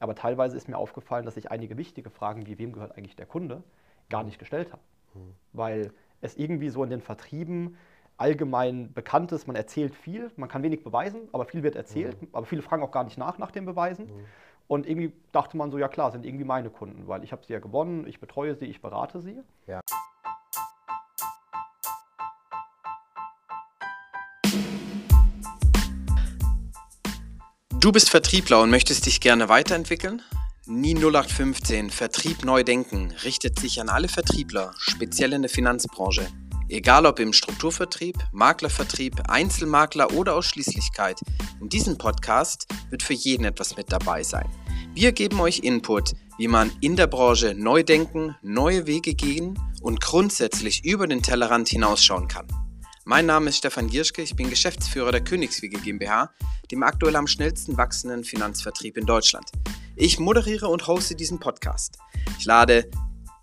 Aber teilweise ist mir aufgefallen, dass ich einige wichtige Fragen, wie wem gehört eigentlich der Kunde, gar nicht gestellt habe. Mhm. Weil es irgendwie so in den Vertrieben allgemein bekannt ist, man erzählt viel, man kann wenig beweisen, aber viel wird erzählt, mhm. aber viele fragen auch gar nicht nach nach den Beweisen. Mhm. Und irgendwie dachte man so, ja klar, sind irgendwie meine Kunden, weil ich habe sie ja gewonnen, ich betreue sie, ich berate sie. Ja. Du bist Vertriebler und möchtest dich gerne weiterentwickeln? Nie 0815 Vertrieb neu denken richtet sich an alle Vertriebler, speziell in der Finanzbranche. Egal ob im Strukturvertrieb, Maklervertrieb, Einzelmakler oder Ausschließlichkeit, in diesem Podcast wird für jeden etwas mit dabei sein. Wir geben euch Input, wie man in der Branche neu denken, neue Wege gehen und grundsätzlich über den Tellerrand hinausschauen kann. Mein Name ist Stefan Gierschke, ich bin Geschäftsführer der Königswege GmbH, dem aktuell am schnellsten wachsenden Finanzvertrieb in Deutschland. Ich moderiere und hoste diesen Podcast. Ich lade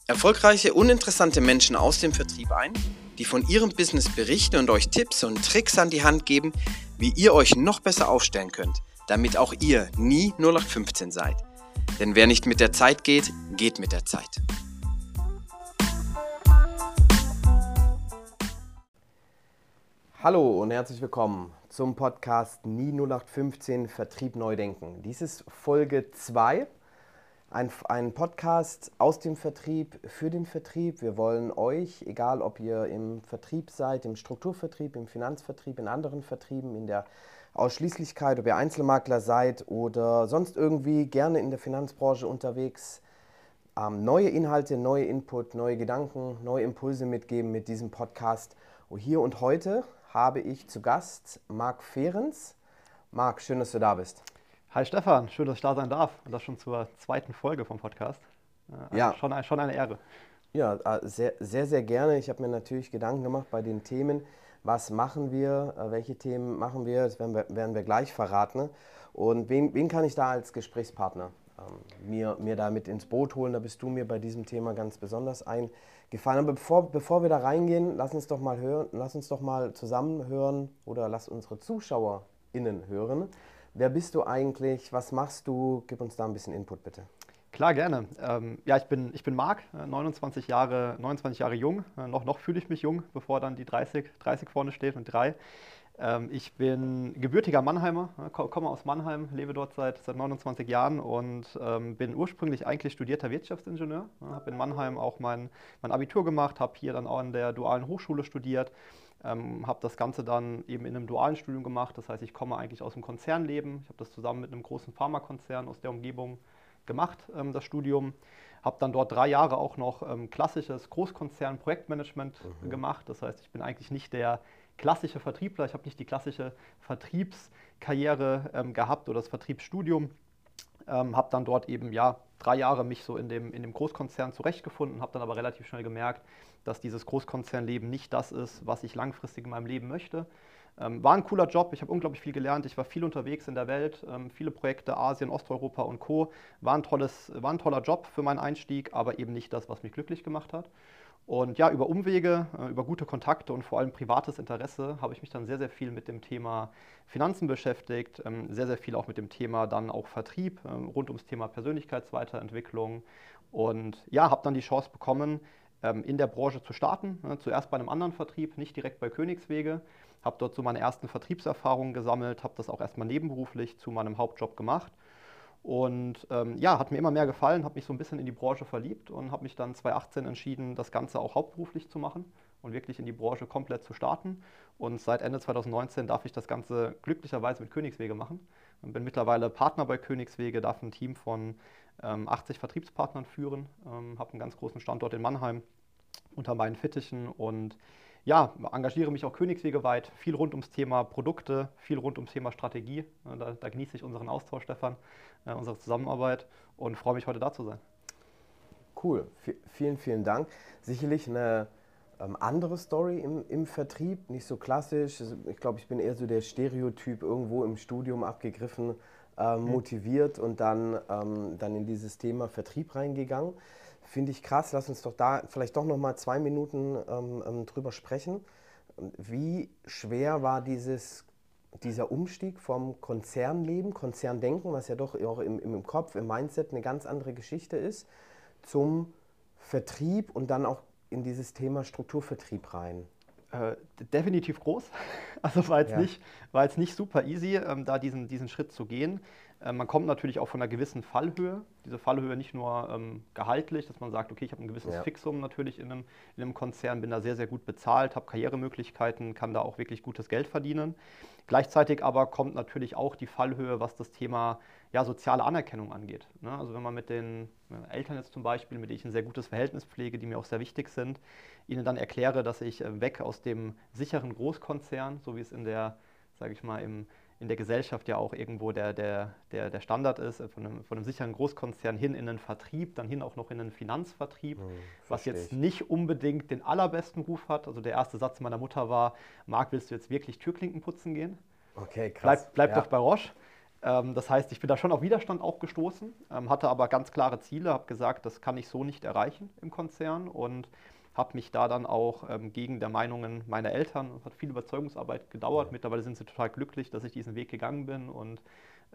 erfolgreiche, uninteressante Menschen aus dem Vertrieb ein, die von ihrem Business berichten und euch Tipps und Tricks an die Hand geben, wie ihr euch noch besser aufstellen könnt, damit auch ihr nie 0815 seid. Denn wer nicht mit der Zeit geht, geht mit der Zeit. Hallo und herzlich willkommen zum Podcast Nie 0815 Vertrieb neu denken. Dies ist Folge 2 ein, ein Podcast aus dem Vertrieb für den Vertrieb. Wir wollen euch, egal ob ihr im Vertrieb seid, im Strukturvertrieb, im Finanzvertrieb, in anderen Vertrieben, in der Ausschließlichkeit, ob ihr Einzelmakler seid oder sonst irgendwie gerne in der Finanzbranche unterwegs, ähm, neue Inhalte, neue Input, neue Gedanken, neue Impulse mitgeben mit diesem Podcast. Und hier und heute habe ich zu Gast Marc Fehrens. Marc, schön, dass du da bist. Hi Stefan, schön, dass ich da sein darf und das schon zur zweiten Folge vom Podcast. Äh, ja. Schon, schon eine Ehre. Ja, äh, sehr, sehr, sehr gerne. Ich habe mir natürlich Gedanken gemacht bei den Themen. Was machen wir? Äh, welche Themen machen wir? Das werden wir, werden wir gleich verraten. Und wen, wen kann ich da als Gesprächspartner ähm, mir, mir da mit ins Boot holen? Da bist du mir bei diesem Thema ganz besonders eingefallen. Aber bevor, bevor wir da reingehen, lass uns doch mal hören, lass uns doch mal zusammen hören oder lass unsere ZuschauerInnen hören Wer bist du eigentlich? Was machst du? Gib uns da ein bisschen Input bitte. Klar, gerne. Ähm, ja, ich bin, ich bin Marc, 29 äh, Jahre, 29 Jahre jung. Äh, noch, noch fühle ich mich jung, bevor dann die 30, 30 vorne steht und drei. Ähm, ich bin gebürtiger Mannheimer, äh, komme aus Mannheim, lebe dort seit, seit 29 Jahren und ähm, bin ursprünglich eigentlich studierter Wirtschaftsingenieur. Äh, habe in Mannheim auch mein, mein Abitur gemacht, habe hier dann auch an der dualen Hochschule studiert ähm, habe das Ganze dann eben in einem dualen Studium gemacht. Das heißt, ich komme eigentlich aus dem Konzernleben. Ich habe das zusammen mit einem großen Pharmakonzern aus der Umgebung gemacht, ähm, das Studium. Habe dann dort drei Jahre auch noch ähm, klassisches Großkonzern-Projektmanagement mhm. gemacht. Das heißt, ich bin eigentlich nicht der klassische Vertriebler. Ich habe nicht die klassische Vertriebskarriere ähm, gehabt oder das Vertriebsstudium. Ähm, habe dann dort eben ja drei Jahre mich so in dem, in dem Großkonzern zurechtgefunden, habe dann aber relativ schnell gemerkt, dass dieses Großkonzernleben nicht das ist, was ich langfristig in meinem Leben möchte. Ähm, war ein cooler Job, ich habe unglaublich viel gelernt, ich war viel unterwegs in der Welt, ähm, viele Projekte, Asien, Osteuropa und Co. War ein, tolles, war ein toller Job für meinen Einstieg, aber eben nicht das, was mich glücklich gemacht hat. Und ja, über Umwege, äh, über gute Kontakte und vor allem privates Interesse habe ich mich dann sehr, sehr viel mit dem Thema Finanzen beschäftigt, ähm, sehr, sehr viel auch mit dem Thema dann auch Vertrieb, ähm, rund ums Thema Persönlichkeitsweiterentwicklung. Und ja, habe dann die Chance bekommen, ähm, in der Branche zu starten. Ne, zuerst bei einem anderen Vertrieb, nicht direkt bei Königswege. Habe dort so meine ersten Vertriebserfahrungen gesammelt, habe das auch erstmal nebenberuflich zu meinem Hauptjob gemacht. Und ähm, ja, hat mir immer mehr gefallen, habe mich so ein bisschen in die Branche verliebt und habe mich dann 2018 entschieden, das Ganze auch hauptberuflich zu machen und wirklich in die Branche komplett zu starten. Und seit Ende 2019 darf ich das Ganze glücklicherweise mit Königswege machen. Und bin mittlerweile Partner bei Königswege, darf ein Team von ähm, 80 Vertriebspartnern führen, ähm, habe einen ganz großen Standort in Mannheim unter meinen Fittichen und ja, engagiere mich auch königswegeweit, viel rund ums Thema Produkte, viel rund ums Thema Strategie. Äh, da, da genieße ich unseren Austausch, Stefan, äh, unsere Zusammenarbeit und freue mich, heute da zu sein. Cool, v vielen, vielen Dank. Sicherlich eine ähm, andere Story im, im Vertrieb, nicht so klassisch. Ich glaube, ich bin eher so der Stereotyp irgendwo im Studium abgegriffen, äh, motiviert und dann, ähm, dann in dieses Thema Vertrieb reingegangen. Finde ich krass. Lass uns doch da vielleicht doch noch mal zwei Minuten ähm, ähm, drüber sprechen. Wie schwer war dieses dieser Umstieg vom Konzernleben, Konzerndenken, was ja doch auch im, im Kopf, im Mindset eine ganz andere Geschichte ist, zum Vertrieb und dann auch in dieses Thema Strukturvertrieb rein? Äh, definitiv groß. Also war jetzt, ja. nicht, war jetzt nicht super easy, ähm, da diesen, diesen Schritt zu gehen. Äh, man kommt natürlich auch von einer gewissen Fallhöhe. Diese Fallhöhe nicht nur ähm, gehaltlich, dass man sagt, okay, ich habe ein gewisses ja. Fixum natürlich in einem, in einem Konzern, bin da sehr, sehr gut bezahlt, habe Karrieremöglichkeiten, kann da auch wirklich gutes Geld verdienen. Gleichzeitig aber kommt natürlich auch die Fallhöhe, was das Thema ja, soziale Anerkennung angeht. Ne? Also wenn man mit den Eltern jetzt zum Beispiel, mit denen ich ein sehr gutes Verhältnis pflege, die mir auch sehr wichtig sind, ihnen dann erkläre, dass ich äh, weg aus dem sicheren Großkonzern, so wie es in der, sage ich mal, im in der Gesellschaft ja auch irgendwo der, der, der, der Standard ist, äh, von einem, von einem sicheren Großkonzern hin in einen Vertrieb, dann hin auch noch in einen Finanzvertrieb, hm, was jetzt nicht unbedingt den allerbesten Ruf hat. Also der erste Satz meiner Mutter war, Marc, willst du jetzt wirklich Türklinken putzen gehen? Okay, krass. Bleib, bleib ja. doch bei Roche. Ähm, das heißt, ich bin da schon auf Widerstand auch gestoßen, ähm, hatte aber ganz klare Ziele, habe gesagt, das kann ich so nicht erreichen im Konzern und habe mich da dann auch ähm, gegen der Meinungen meiner Eltern, es hat viel Überzeugungsarbeit gedauert, mittlerweile sind sie total glücklich, dass ich diesen Weg gegangen bin und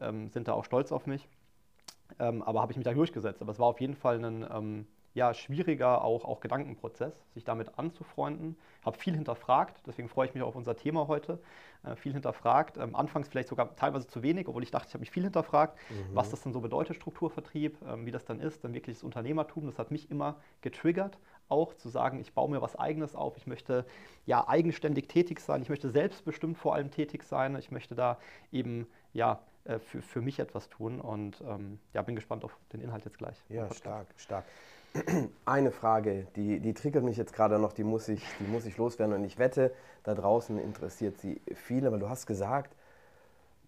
ähm, sind da auch stolz auf mich. Ähm, aber habe ich mich da durchgesetzt. Aber es war auf jeden Fall ein ähm, ja, schwieriger auch, auch Gedankenprozess, sich damit anzufreunden. Habe viel hinterfragt, deswegen freue ich mich auf unser Thema heute. Äh, viel hinterfragt, ähm, anfangs vielleicht sogar teilweise zu wenig, obwohl ich dachte, ich habe mich viel hinterfragt, mhm. was das dann so bedeutet, Strukturvertrieb, ähm, wie das dann ist, dann wirkliches Unternehmertum. Das hat mich immer getriggert, auch zu sagen, ich baue mir was Eigenes auf, ich möchte ja eigenständig tätig sein, ich möchte selbstbestimmt vor allem tätig sein, ich möchte da eben ja äh, für, für mich etwas tun und ähm, ja, bin gespannt auf den Inhalt jetzt gleich. Ja, stark, stark. Eine Frage, die, die triggert mich jetzt gerade noch, die muss, ich, die muss ich loswerden und ich wette, da draußen interessiert sie viele, weil du hast gesagt,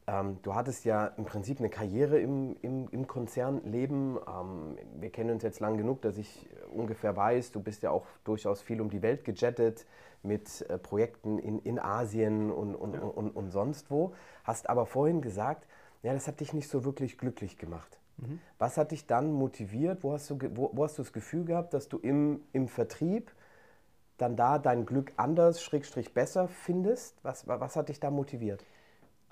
ähm, du hattest ja im Prinzip eine Karriere im, im, im Konzernleben. Ähm, wir kennen uns jetzt lang genug, dass ich ungefähr weiß, du bist ja auch durchaus viel um die Welt gejettet mit äh, Projekten in, in Asien und, und, ja. und, und, sonst wo. Hast aber vorhin gesagt, ja, das hat dich nicht so wirklich glücklich gemacht. Mhm. Was hat dich dann motiviert? Wo hast, du, wo, wo hast du das Gefühl gehabt, dass du im, im Vertrieb dann da dein Glück anders, schrägstrich besser findest? Was, was hat dich da motiviert?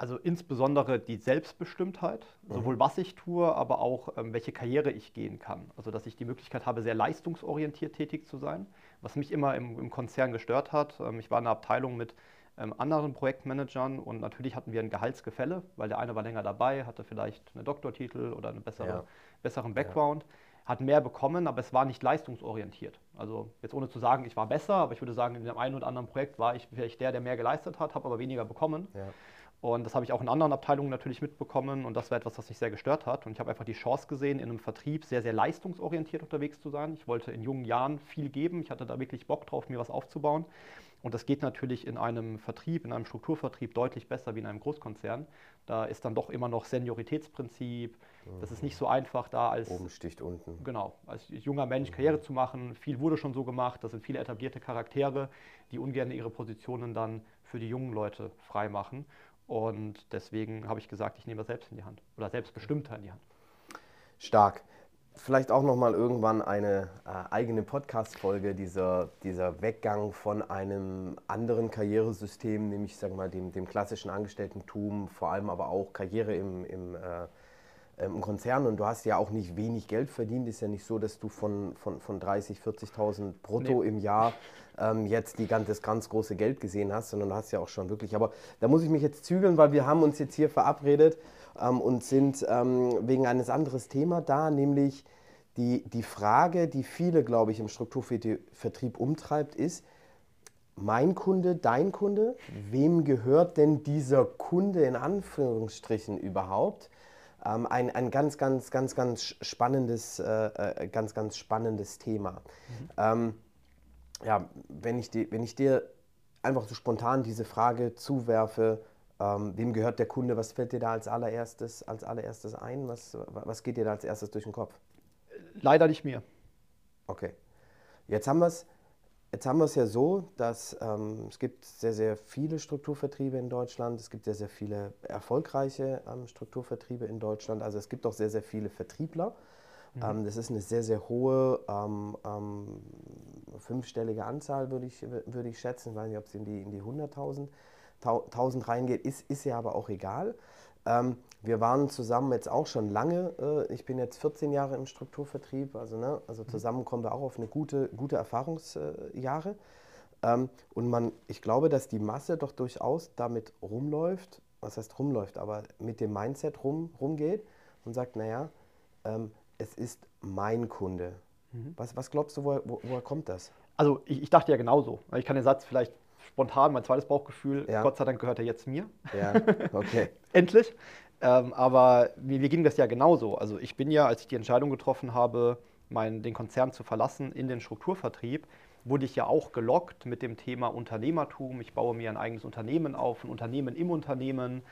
Also insbesondere die Selbstbestimmtheit, mhm. sowohl was ich tue, aber auch ähm, welche Karriere ich gehen kann. Also dass ich die Möglichkeit habe, sehr leistungsorientiert tätig zu sein, was mich immer im, im Konzern gestört hat. Ähm, ich war in einer Abteilung mit ähm, anderen Projektmanagern und natürlich hatten wir ein Gehaltsgefälle, weil der eine war länger dabei, hatte vielleicht einen Doktortitel oder einen bessere, ja. besseren Background. Ja hat mehr bekommen, aber es war nicht leistungsorientiert. Also jetzt ohne zu sagen, ich war besser, aber ich würde sagen, in dem einen oder anderen Projekt war ich vielleicht der, der mehr geleistet hat, habe aber weniger bekommen. Ja. Und das habe ich auch in anderen Abteilungen natürlich mitbekommen und das war etwas, was mich sehr gestört hat. Und ich habe einfach die Chance gesehen, in einem Vertrieb sehr, sehr leistungsorientiert unterwegs zu sein. Ich wollte in jungen Jahren viel geben. Ich hatte da wirklich Bock drauf, mir was aufzubauen. Und das geht natürlich in einem Vertrieb, in einem Strukturvertrieb deutlich besser wie in einem Großkonzern. Da ist dann doch immer noch Senioritätsprinzip. Das ist nicht so einfach da als. Oben sticht unten. Genau, als junger Mensch Karriere zu machen. Viel wurde schon so gemacht. Das sind viele etablierte Charaktere, die ungern ihre Positionen dann für die jungen Leute freimachen. Und deswegen habe ich gesagt, ich nehme das selbst in die Hand oder selbstbestimmter in die Hand. Stark. Vielleicht auch nochmal irgendwann eine äh, eigene Podcast-Folge, dieser, dieser Weggang von einem anderen Karrieresystem, nämlich sag mal, dem, dem klassischen Angestellten-Tum, vor allem aber auch Karriere im, im, äh, im Konzern. Und du hast ja auch nicht wenig Geld verdient. Ist ja nicht so, dass du von, von, von 30.000, 40.000 brutto nee. im Jahr ähm, jetzt die, das ganz große Geld gesehen hast, sondern du hast ja auch schon wirklich. Aber da muss ich mich jetzt zügeln, weil wir haben uns jetzt hier verabredet ähm, und sind ähm, wegen eines anderen Themas da, nämlich die, die Frage, die viele, glaube ich, im Strukturvertrieb umtreibt, ist, mein Kunde, dein Kunde, wem gehört denn dieser Kunde in Anführungsstrichen überhaupt? Ähm, ein, ein ganz, ganz, ganz, ganz spannendes, äh, äh ganz, ganz spannendes Thema. Mhm. Ähm, ja, wenn ich, die, wenn ich dir einfach so spontan diese Frage zuwerfe, ähm, wem gehört der Kunde, was fällt dir da als allererstes, als allererstes ein? Was, was geht dir da als erstes durch den Kopf? Leider nicht mir. Okay. Jetzt haben wir es Jetzt haben wir es ja so, dass ähm, es gibt sehr, sehr viele Strukturvertriebe in Deutschland. Es gibt sehr, sehr viele erfolgreiche ähm, Strukturvertriebe in Deutschland. Also es gibt auch sehr, sehr viele Vertriebler. Mhm. Ähm, das ist eine sehr, sehr hohe ähm, ähm, fünfstellige Anzahl, würde ich, würde ich schätzen. Ich weiß nicht, ob es in die, in die 100.000 1000 reingeht, ist, ist ja aber auch egal. Ähm, wir waren zusammen jetzt auch schon lange. Äh, ich bin jetzt 14 Jahre im Strukturvertrieb, also, ne, also mhm. zusammen kommen wir auch auf eine gute, gute Erfahrungsjahre. Ähm, und man, ich glaube, dass die Masse doch durchaus damit rumläuft, was heißt rumläuft, aber mit dem Mindset rum, rumgeht und sagt, naja, ähm, es ist mein Kunde. Mhm. Was, was glaubst du, woher, wo, woher kommt das? Also ich, ich, dachte ja genauso. Ich kann den Satz vielleicht spontan, mein zweites Bauchgefühl, ja. Gott sei Dank gehört er jetzt mir. Ja, okay. Endlich. Ähm, aber mir, mir, ging das ja genauso. Also ich bin ja, als ich die Entscheidung getroffen habe, mein, den Konzern zu verlassen in den Strukturvertrieb, wurde ich ja auch gelockt mit dem Thema Unternehmertum. Ich baue mir ein eigenes Unternehmen auf, ein Unternehmen im Unternehmen.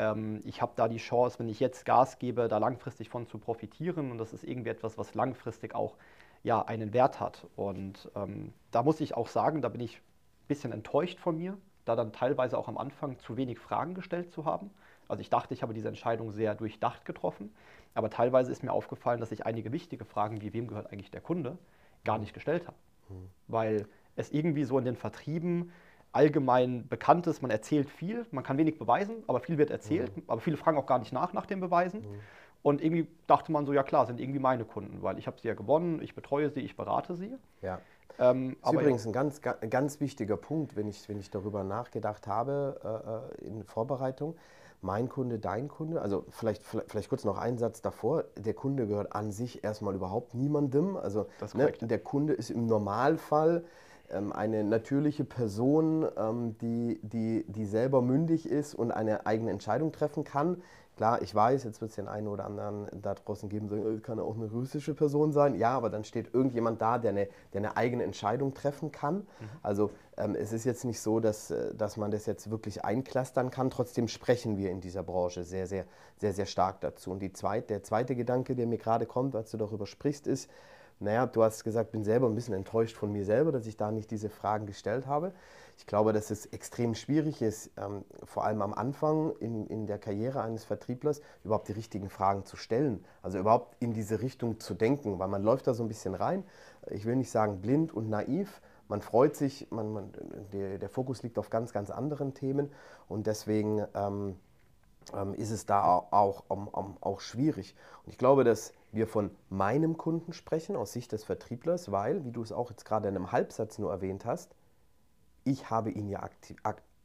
Ähm, ich habe da die Chance, wenn ich jetzt Gas gebe, da langfristig von zu profitieren. Und das ist irgendwie etwas, was langfristig auch ja, einen Wert hat. Und ähm, da muss ich auch sagen, da bin ich ein bisschen enttäuscht von mir, da dann teilweise auch am Anfang zu wenig Fragen gestellt zu haben. Also ich dachte, ich habe diese Entscheidung sehr durchdacht getroffen, aber teilweise ist mir aufgefallen, dass ich einige wichtige Fragen, wie wem gehört eigentlich der Kunde, gar nicht gestellt habe. Mhm. Weil es irgendwie so in den Vertrieben allgemein bekannt ist, man erzählt viel, man kann wenig beweisen, aber viel wird erzählt, mhm. aber viele fragen auch gar nicht nach nach den Beweisen. Mhm. Und irgendwie dachte man so, ja klar, sind irgendwie meine Kunden, weil ich habe sie ja gewonnen, ich betreue sie, ich berate sie. Ja. Ähm, das ist übrigens ein ganz, ganz wichtiger Punkt, wenn ich, wenn ich darüber nachgedacht habe äh, äh in Vorbereitung mein Kunde, dein Kunde. Also vielleicht, vielleicht kurz noch ein Satz davor. Der Kunde gehört an sich erstmal überhaupt niemandem. Also ne, der Kunde ist im Normalfall eine natürliche Person, ähm, die, die, die selber mündig ist und eine eigene Entscheidung treffen kann. Klar, ich weiß, jetzt wird es den einen oder anderen da draußen geben, sagen, äh, kann auch eine russische Person sein. Ja, aber dann steht irgendjemand da, der eine, der eine eigene Entscheidung treffen kann. Mhm. Also ähm, es ist jetzt nicht so, dass, äh, dass man das jetzt wirklich einklastern kann. Trotzdem sprechen wir in dieser Branche sehr, sehr, sehr, sehr stark dazu. Und die zweit, der zweite Gedanke, der mir gerade kommt, als du darüber sprichst, ist, naja, du hast gesagt, bin selber ein bisschen enttäuscht von mir selber, dass ich da nicht diese Fragen gestellt habe. Ich glaube, dass es extrem schwierig ist, ähm, vor allem am Anfang in, in der Karriere eines Vertrieblers, überhaupt die richtigen Fragen zu stellen. Also überhaupt in diese Richtung zu denken, weil man läuft da so ein bisschen rein. Ich will nicht sagen blind und naiv. Man freut sich, man, man, der, der Fokus liegt auf ganz, ganz anderen Themen und deswegen ähm, ähm, ist es da auch, auch, auch, auch schwierig. Und ich glaube, dass wir von meinem Kunden sprechen aus Sicht des Vertrieblers, weil, wie du es auch jetzt gerade in einem Halbsatz nur erwähnt hast, ich habe ihn ja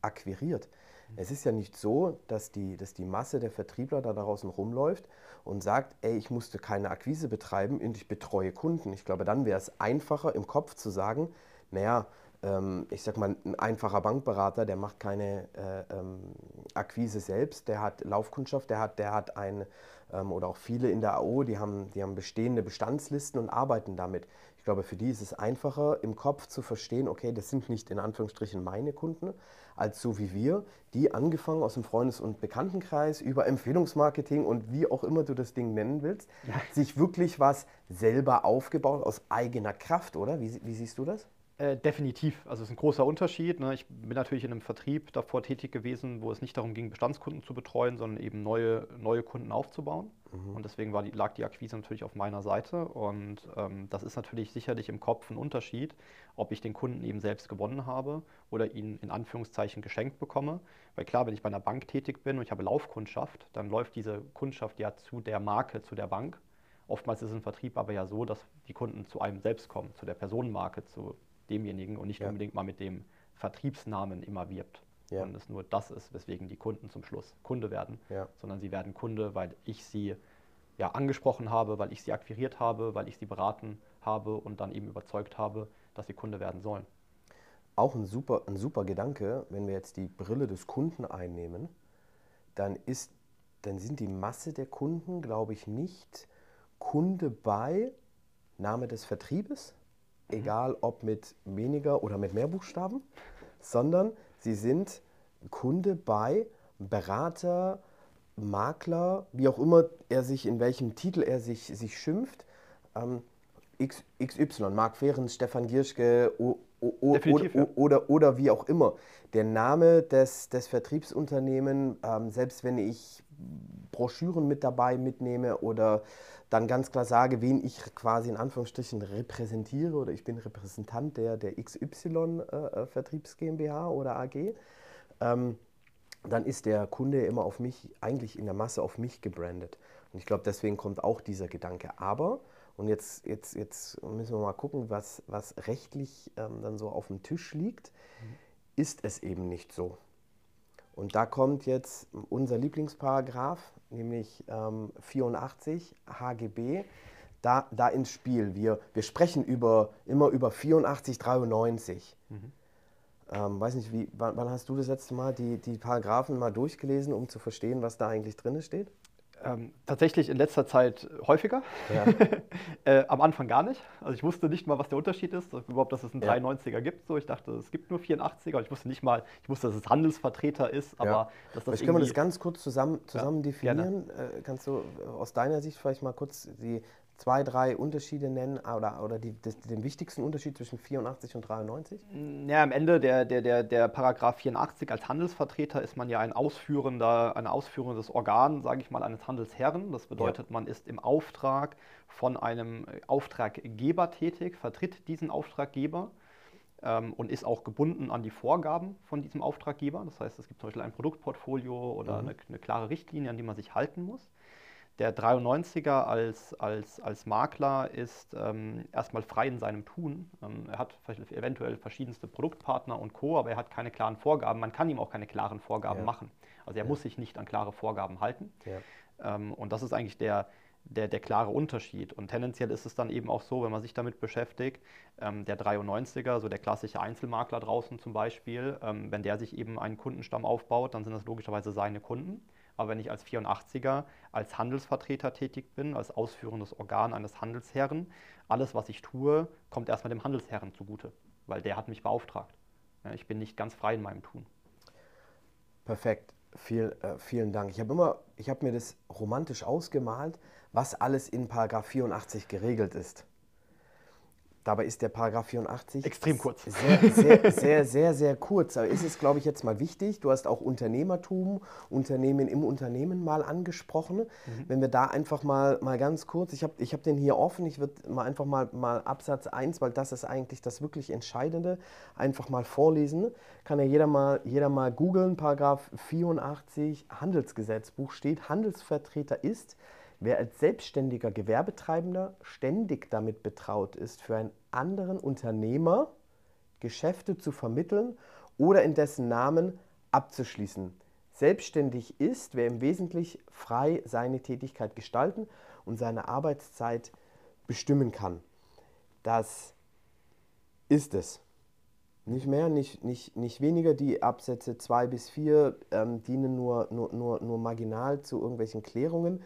akquiriert. Es ist ja nicht so, dass die, dass die Masse der Vertriebler da draußen rumläuft und sagt, ey, ich musste keine Akquise betreiben und ich betreue Kunden. Ich glaube, dann wäre es einfacher im Kopf zu sagen, naja, ähm, ich sag mal, ein einfacher Bankberater, der macht keine äh, ähm, Akquise selbst, der hat Laufkundschaft, der hat, der hat ein, oder auch viele in der AO, die haben, die haben bestehende Bestandslisten und arbeiten damit. Ich glaube, für die ist es einfacher, im Kopf zu verstehen, okay, das sind nicht in Anführungsstrichen meine Kunden, als so wie wir, die angefangen aus dem Freundes- und Bekanntenkreis über Empfehlungsmarketing und wie auch immer du das Ding nennen willst, ja. sich wirklich was selber aufgebaut aus eigener Kraft, oder? Wie, wie siehst du das? Äh, definitiv. Also es ist ein großer Unterschied. Ne? Ich bin natürlich in einem Vertrieb davor tätig gewesen, wo es nicht darum ging, Bestandskunden zu betreuen, sondern eben neue, neue Kunden aufzubauen. Mhm. Und deswegen die, lag die Akquise natürlich auf meiner Seite. Und ähm, das ist natürlich sicherlich im Kopf ein Unterschied, ob ich den Kunden eben selbst gewonnen habe oder ihn in Anführungszeichen geschenkt bekomme. Weil klar, wenn ich bei einer Bank tätig bin und ich habe Laufkundschaft, dann läuft diese Kundschaft ja zu der Marke, zu der Bank. Oftmals ist es im Vertrieb aber ja so, dass die Kunden zu einem selbst kommen, zu der Personenmarke, zu demjenigen und nicht ja. unbedingt mal mit dem Vertriebsnamen immer wirbt. Ja. Und es nur das ist, weswegen die Kunden zum Schluss Kunde werden, ja. sondern sie werden Kunde, weil ich sie ja, angesprochen habe, weil ich sie akquiriert habe, weil ich sie beraten habe und dann eben überzeugt habe, dass sie Kunde werden sollen. Auch ein super, ein super Gedanke, wenn wir jetzt die Brille des Kunden einnehmen, dann, ist, dann sind die Masse der Kunden, glaube ich, nicht Kunde bei Name des Vertriebes. Egal ob mit weniger oder mit mehr Buchstaben, sondern sie sind Kunde bei Berater, Makler, wie auch immer er sich, in welchem Titel er sich, sich schimpft. Ähm, XY, Marc Fehrens, Stefan Gierschke o, o, oder, ja. oder, oder, wie auch immer. Der Name des, des Vertriebsunternehmens, ähm, selbst wenn ich Broschüren mit dabei mitnehme oder dann ganz klar sage, wen ich quasi in Anführungsstrichen repräsentiere oder ich bin Repräsentant der, der XY äh, äh, Vertriebs GmbH oder AG, ähm, dann ist der Kunde immer auf mich, eigentlich in der Masse auf mich gebrandet. Und ich glaube, deswegen kommt auch dieser Gedanke. Aber, und jetzt, jetzt, jetzt müssen wir mal gucken, was, was rechtlich ähm, dann so auf dem Tisch liegt, mhm. ist es eben nicht so. Und da kommt jetzt unser Lieblingsparagraph, nämlich ähm, 84 HGB, da, da ins Spiel. Wir, wir sprechen über, immer über 84, 93. Mhm. Ähm, weiß nicht, wie, wann, wann, hast du das letzte Mal die, die Paragraphen mal durchgelesen, um zu verstehen, was da eigentlich drin steht? Ähm, tatsächlich in letzter Zeit häufiger. Ja. äh, am Anfang gar nicht. Also ich wusste nicht mal, was der Unterschied ist, überhaupt, dass es einen ja. 93er gibt. So, ich dachte, es gibt nur 84er. Ich wusste nicht mal, ich wusste, dass es Handelsvertreter ist, aber ja. dass das Vielleicht können wir das ganz kurz zusammen, zusammen definieren. Äh, kannst du aus deiner Sicht vielleicht mal kurz die zwei, drei Unterschiede nennen oder, oder die, das, den wichtigsten Unterschied zwischen 84 und 93? Mm, ja, am Ende der, der, der, der Paragraph 84 als Handelsvertreter ist man ja ein ausführender, ein ausführendes Organ, sage ich mal, eines Handelsherren. Das bedeutet, ja. man ist im Auftrag von einem Auftraggeber tätig, vertritt diesen Auftraggeber ähm, und ist auch gebunden an die Vorgaben von diesem Auftraggeber. Das heißt, es gibt zum Beispiel ein Produktportfolio oder mhm. eine, eine klare Richtlinie, an die man sich halten muss. Der 93er als, als, als Makler ist ähm, erstmal frei in seinem Tun. Ähm, er hat eventuell verschiedenste Produktpartner und Co., aber er hat keine klaren Vorgaben. Man kann ihm auch keine klaren Vorgaben ja. machen. Also er ja. muss sich nicht an klare Vorgaben halten. Ja. Ähm, und das ist eigentlich der, der, der klare Unterschied. Und tendenziell ist es dann eben auch so, wenn man sich damit beschäftigt, ähm, der 93er, so der klassische Einzelmakler draußen zum Beispiel, ähm, wenn der sich eben einen Kundenstamm aufbaut, dann sind das logischerweise seine Kunden. Aber wenn ich als 84er als Handelsvertreter tätig bin, als ausführendes Organ eines Handelsherren, alles, was ich tue, kommt erstmal dem Handelsherren zugute, weil der hat mich beauftragt. Ich bin nicht ganz frei in meinem Tun. Perfekt. Viel, äh, vielen Dank. Ich habe immer, ich habe mir das romantisch ausgemalt, was alles in Paragraph 84 geregelt ist. Dabei ist der Paragraph 84 extrem kurz. Sehr, sehr, sehr, sehr, sehr kurz. Aber ist es, glaube ich, jetzt mal wichtig. Du hast auch Unternehmertum, Unternehmen im Unternehmen mal angesprochen. Mhm. Wenn wir da einfach mal, mal ganz kurz, ich habe ich hab den hier offen, ich würde mal einfach mal, mal Absatz 1, weil das ist eigentlich das wirklich Entscheidende, einfach mal vorlesen. Kann ja jeder mal, jeder mal googeln, Paragraph 84 Handelsgesetzbuch steht, Handelsvertreter ist Wer als selbstständiger Gewerbetreibender ständig damit betraut ist, für einen anderen Unternehmer Geschäfte zu vermitteln oder in dessen Namen abzuschließen. Selbstständig ist, wer im Wesentlichen frei seine Tätigkeit gestalten und seine Arbeitszeit bestimmen kann. Das ist es. Nicht mehr, nicht, nicht, nicht weniger. Die Absätze 2 bis 4 ähm, dienen nur, nur, nur, nur marginal zu irgendwelchen Klärungen.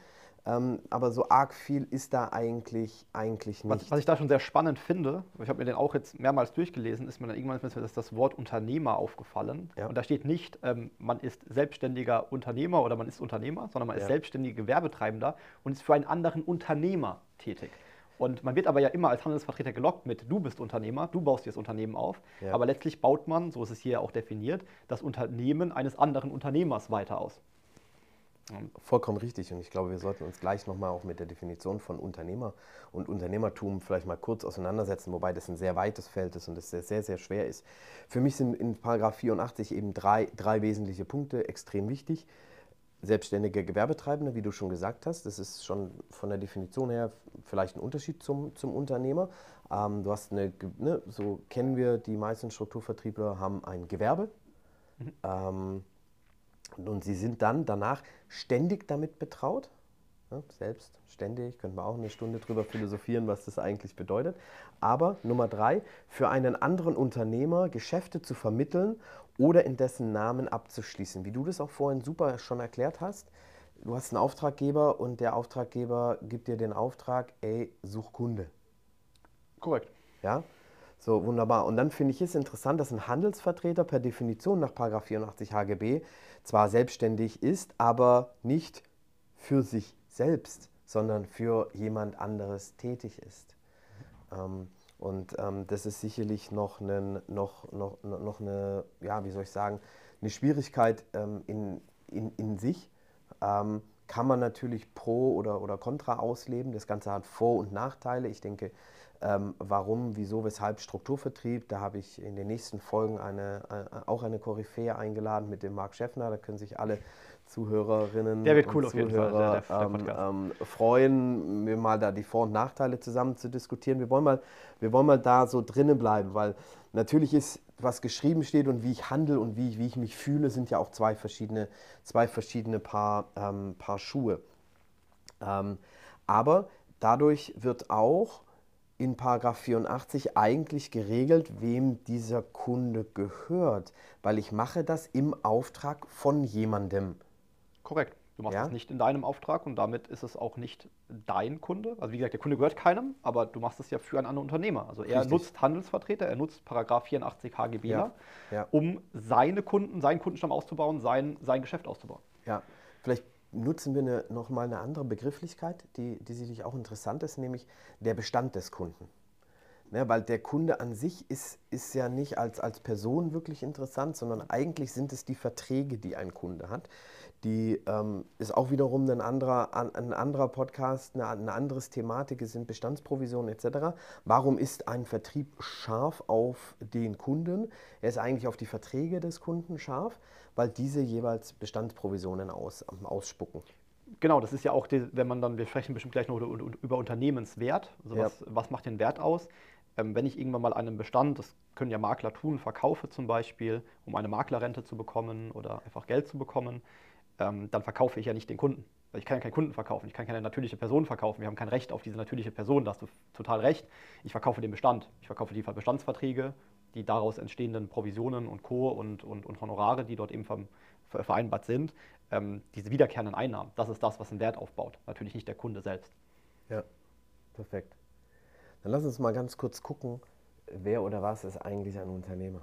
Ähm, aber so arg viel ist da eigentlich, eigentlich nicht. Was, was ich da schon sehr spannend finde, ich habe mir den auch jetzt mehrmals durchgelesen, ist mir dann irgendwann das, das Wort Unternehmer aufgefallen. Ja. Und da steht nicht, ähm, man ist selbstständiger Unternehmer oder man ist Unternehmer, sondern man ja. ist selbstständiger Gewerbetreibender und ist für einen anderen Unternehmer tätig. Und man wird aber ja immer als Handelsvertreter gelockt mit, du bist Unternehmer, du baust dir das Unternehmen auf. Ja. Aber letztlich baut man, so ist es hier auch definiert, das Unternehmen eines anderen Unternehmers weiter aus. Vollkommen richtig. Und ich glaube, wir sollten uns gleich nochmal auch mit der Definition von Unternehmer und Unternehmertum vielleicht mal kurz auseinandersetzen, wobei das ein sehr weites Feld ist und es sehr, sehr, sehr schwer ist. Für mich sind in Paragraph 84 eben drei, drei wesentliche Punkte extrem wichtig. Selbstständige Gewerbetreibende, wie du schon gesagt hast, das ist schon von der Definition her vielleicht ein Unterschied zum, zum Unternehmer. Ähm, du hast eine, ne, so kennen wir die meisten Strukturvertriebler, haben ein Gewerbe. Mhm. Ähm, und sie sind dann danach ständig damit betraut, ja, selbst ständig, könnte man auch eine Stunde drüber philosophieren, was das eigentlich bedeutet. Aber Nummer drei, für einen anderen Unternehmer Geschäfte zu vermitteln oder in dessen Namen abzuschließen. Wie du das auch vorhin super schon erklärt hast, du hast einen Auftraggeber und der Auftraggeber gibt dir den Auftrag, ey, such Kunde. Korrekt. Ja, so wunderbar. Und dann finde ich es interessant, dass ein Handelsvertreter per Definition nach 84 HGB zwar selbstständig ist, aber nicht für sich selbst, sondern für jemand anderes tätig ist. Ähm, und ähm, das ist sicherlich noch, einen, noch, noch, noch eine, ja, wie soll ich sagen, eine Schwierigkeit ähm, in, in, in sich, ähm, kann man natürlich pro oder, oder contra ausleben. Das Ganze hat Vor- und Nachteile. Ich denke, ähm, warum, wieso, weshalb Strukturvertrieb. Da habe ich in den nächsten Folgen eine, äh, auch eine Koryphäe eingeladen mit dem Marc Schäffner. Da können sich alle Zuhörerinnen der wird cool und Zuhörer der, der, der ähm, ähm, freuen, mir mal da die Vor- und Nachteile zusammen zu diskutieren. Wir wollen mal, wir wollen mal da so drinnen bleiben, weil natürlich ist, was geschrieben steht und wie ich handle und wie, wie ich mich fühle, sind ja auch zwei verschiedene, zwei verschiedene Paar, ähm, Paar Schuhe. Ähm, aber dadurch wird auch in Paragraph 84 eigentlich geregelt, wem dieser Kunde gehört, weil ich mache das im Auftrag von jemandem. Korrekt. Du machst ja? es nicht in deinem Auftrag und damit ist es auch nicht dein Kunde. Also wie gesagt, der Kunde gehört keinem, aber du machst es ja für einen anderen Unternehmer. Also er Richtig. nutzt Handelsvertreter, er nutzt Paragraph 84 HGB, ja. ja. um seine Kunden, seinen Kundenstamm auszubauen, sein, sein Geschäft auszubauen. Ja, vielleicht nutzen wir eine, nochmal eine andere Begrifflichkeit, die, die sicherlich auch interessant ist, nämlich der Bestand des Kunden. Ne, weil der Kunde an sich ist, ist ja nicht als, als Person wirklich interessant, sondern eigentlich sind es die Verträge, die ein Kunde hat. Die ähm, ist auch wiederum ein anderer, ein anderer Podcast, eine, eine andere Thematik, es sind Bestandsprovisionen etc. Warum ist ein Vertrieb scharf auf den Kunden? Er ist eigentlich auf die Verträge des Kunden scharf, weil diese jeweils Bestandsprovisionen aus, ausspucken. Genau, das ist ja auch, die, wenn man dann, wir sprechen bestimmt gleich noch über Unternehmenswert. Also ja. was, was macht den Wert aus? Ähm, wenn ich irgendwann mal einen Bestand, das können ja Makler tun, verkaufe zum Beispiel, um eine Maklerrente zu bekommen oder einfach Geld zu bekommen, ähm, dann verkaufe ich ja nicht den Kunden. Ich kann ja keinen Kunden verkaufen, ich kann keine natürliche Person verkaufen, wir haben kein Recht auf diese natürliche Person, da hast du total recht. Ich verkaufe den Bestand, ich verkaufe die Bestandsverträge, die daraus entstehenden Provisionen und Co. und, und, und Honorare, die dort eben vereinbart sind, ähm, diese wiederkehrenden Einnahmen. Das ist das, was einen Wert aufbaut, natürlich nicht der Kunde selbst. Ja, perfekt. Dann lass uns mal ganz kurz gucken, wer oder was ist eigentlich ein Unternehmer?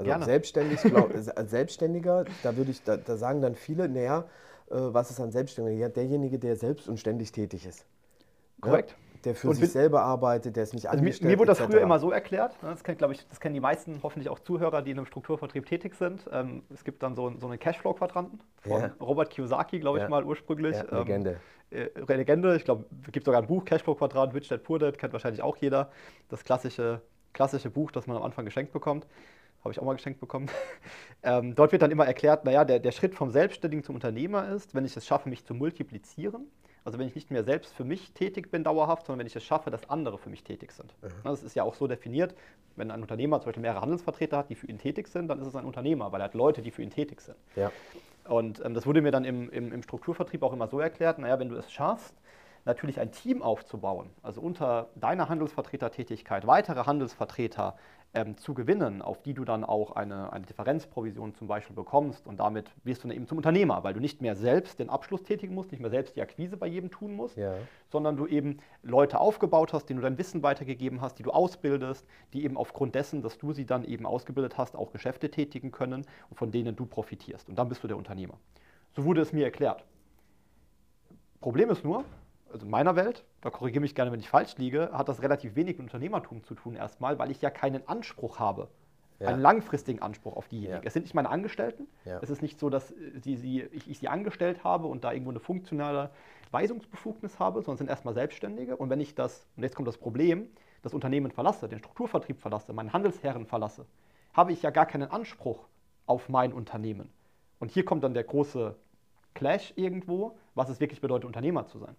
Also Gerne. selbstständig, glaub, als Selbstständiger, da würde ich, da, da, sagen dann viele, naja, äh, was ist ein Selbstständiger? Ja, derjenige, der selbst und ständig tätig ist. Korrekt. Ja? Der für und sich selber arbeitet, der ist nicht also angestellt. Mir wurde das früher immer so erklärt, ne, das, kennt, ich, das kennen die meisten hoffentlich auch Zuhörer, die in einem Strukturvertrieb tätig sind. Ähm, es gibt dann so, so einen Cashflow-Quadranten von ja. Robert Kiyosaki, glaube ich ja. mal ursprünglich. Ja, Legende. Ähm, äh, Legende. Ich glaube, es gibt sogar ein Buch, Cashflow-Quadrat, Rich Dad Poor Dad, kennt wahrscheinlich auch jeder. Das klassische, klassische Buch, das man am Anfang geschenkt bekommt. Habe ich auch mal geschenkt bekommen. ähm, dort wird dann immer erklärt, naja, der, der Schritt vom Selbstständigen zum Unternehmer ist, wenn ich es schaffe, mich zu multiplizieren. Also wenn ich nicht mehr selbst für mich tätig bin dauerhaft, sondern wenn ich es schaffe, dass andere für mich tätig sind. Mhm. Das ist ja auch so definiert, wenn ein Unternehmer zum Beispiel mehrere Handelsvertreter hat, die für ihn tätig sind, dann ist es ein Unternehmer, weil er hat Leute, die für ihn tätig sind. Ja. Und ähm, das wurde mir dann im, im, im, Strukturvertrieb auch immer so erklärt, naja, wenn du es schaffst, natürlich ein Team aufzubauen, also unter deiner Handelsvertretertätigkeit weitere Handelsvertreter ähm, zu gewinnen, auf die du dann auch eine, eine Differenzprovision zum Beispiel bekommst und damit wirst du dann eben zum Unternehmer, weil du nicht mehr selbst den Abschluss tätigen musst, nicht mehr selbst die Akquise bei jedem tun musst, ja. sondern du eben Leute aufgebaut hast, denen du dein Wissen weitergegeben hast, die du ausbildest, die eben aufgrund dessen, dass du sie dann eben ausgebildet hast, auch Geschäfte tätigen können und von denen du profitierst. Und dann bist du der Unternehmer. So wurde es mir erklärt. Problem ist nur, also in meiner Welt, da korrigiere mich gerne, wenn ich falsch liege, hat das relativ wenig mit Unternehmertum zu tun erstmal, weil ich ja keinen Anspruch habe, ja. einen langfristigen Anspruch auf diejenigen. Ja. Es sind nicht meine Angestellten. Ja. Es ist nicht so, dass sie, sie, ich, ich, sie angestellt habe und da irgendwo eine funktionale Weisungsbefugnis habe, sondern sind erstmal Selbstständige. Und wenn ich das, und jetzt kommt das Problem, das Unternehmen verlasse, den Strukturvertrieb verlasse, meinen Handelsherren verlasse, habe ich ja gar keinen Anspruch auf mein Unternehmen. Und hier kommt dann der große Clash irgendwo, was es wirklich bedeutet, Unternehmer zu sein.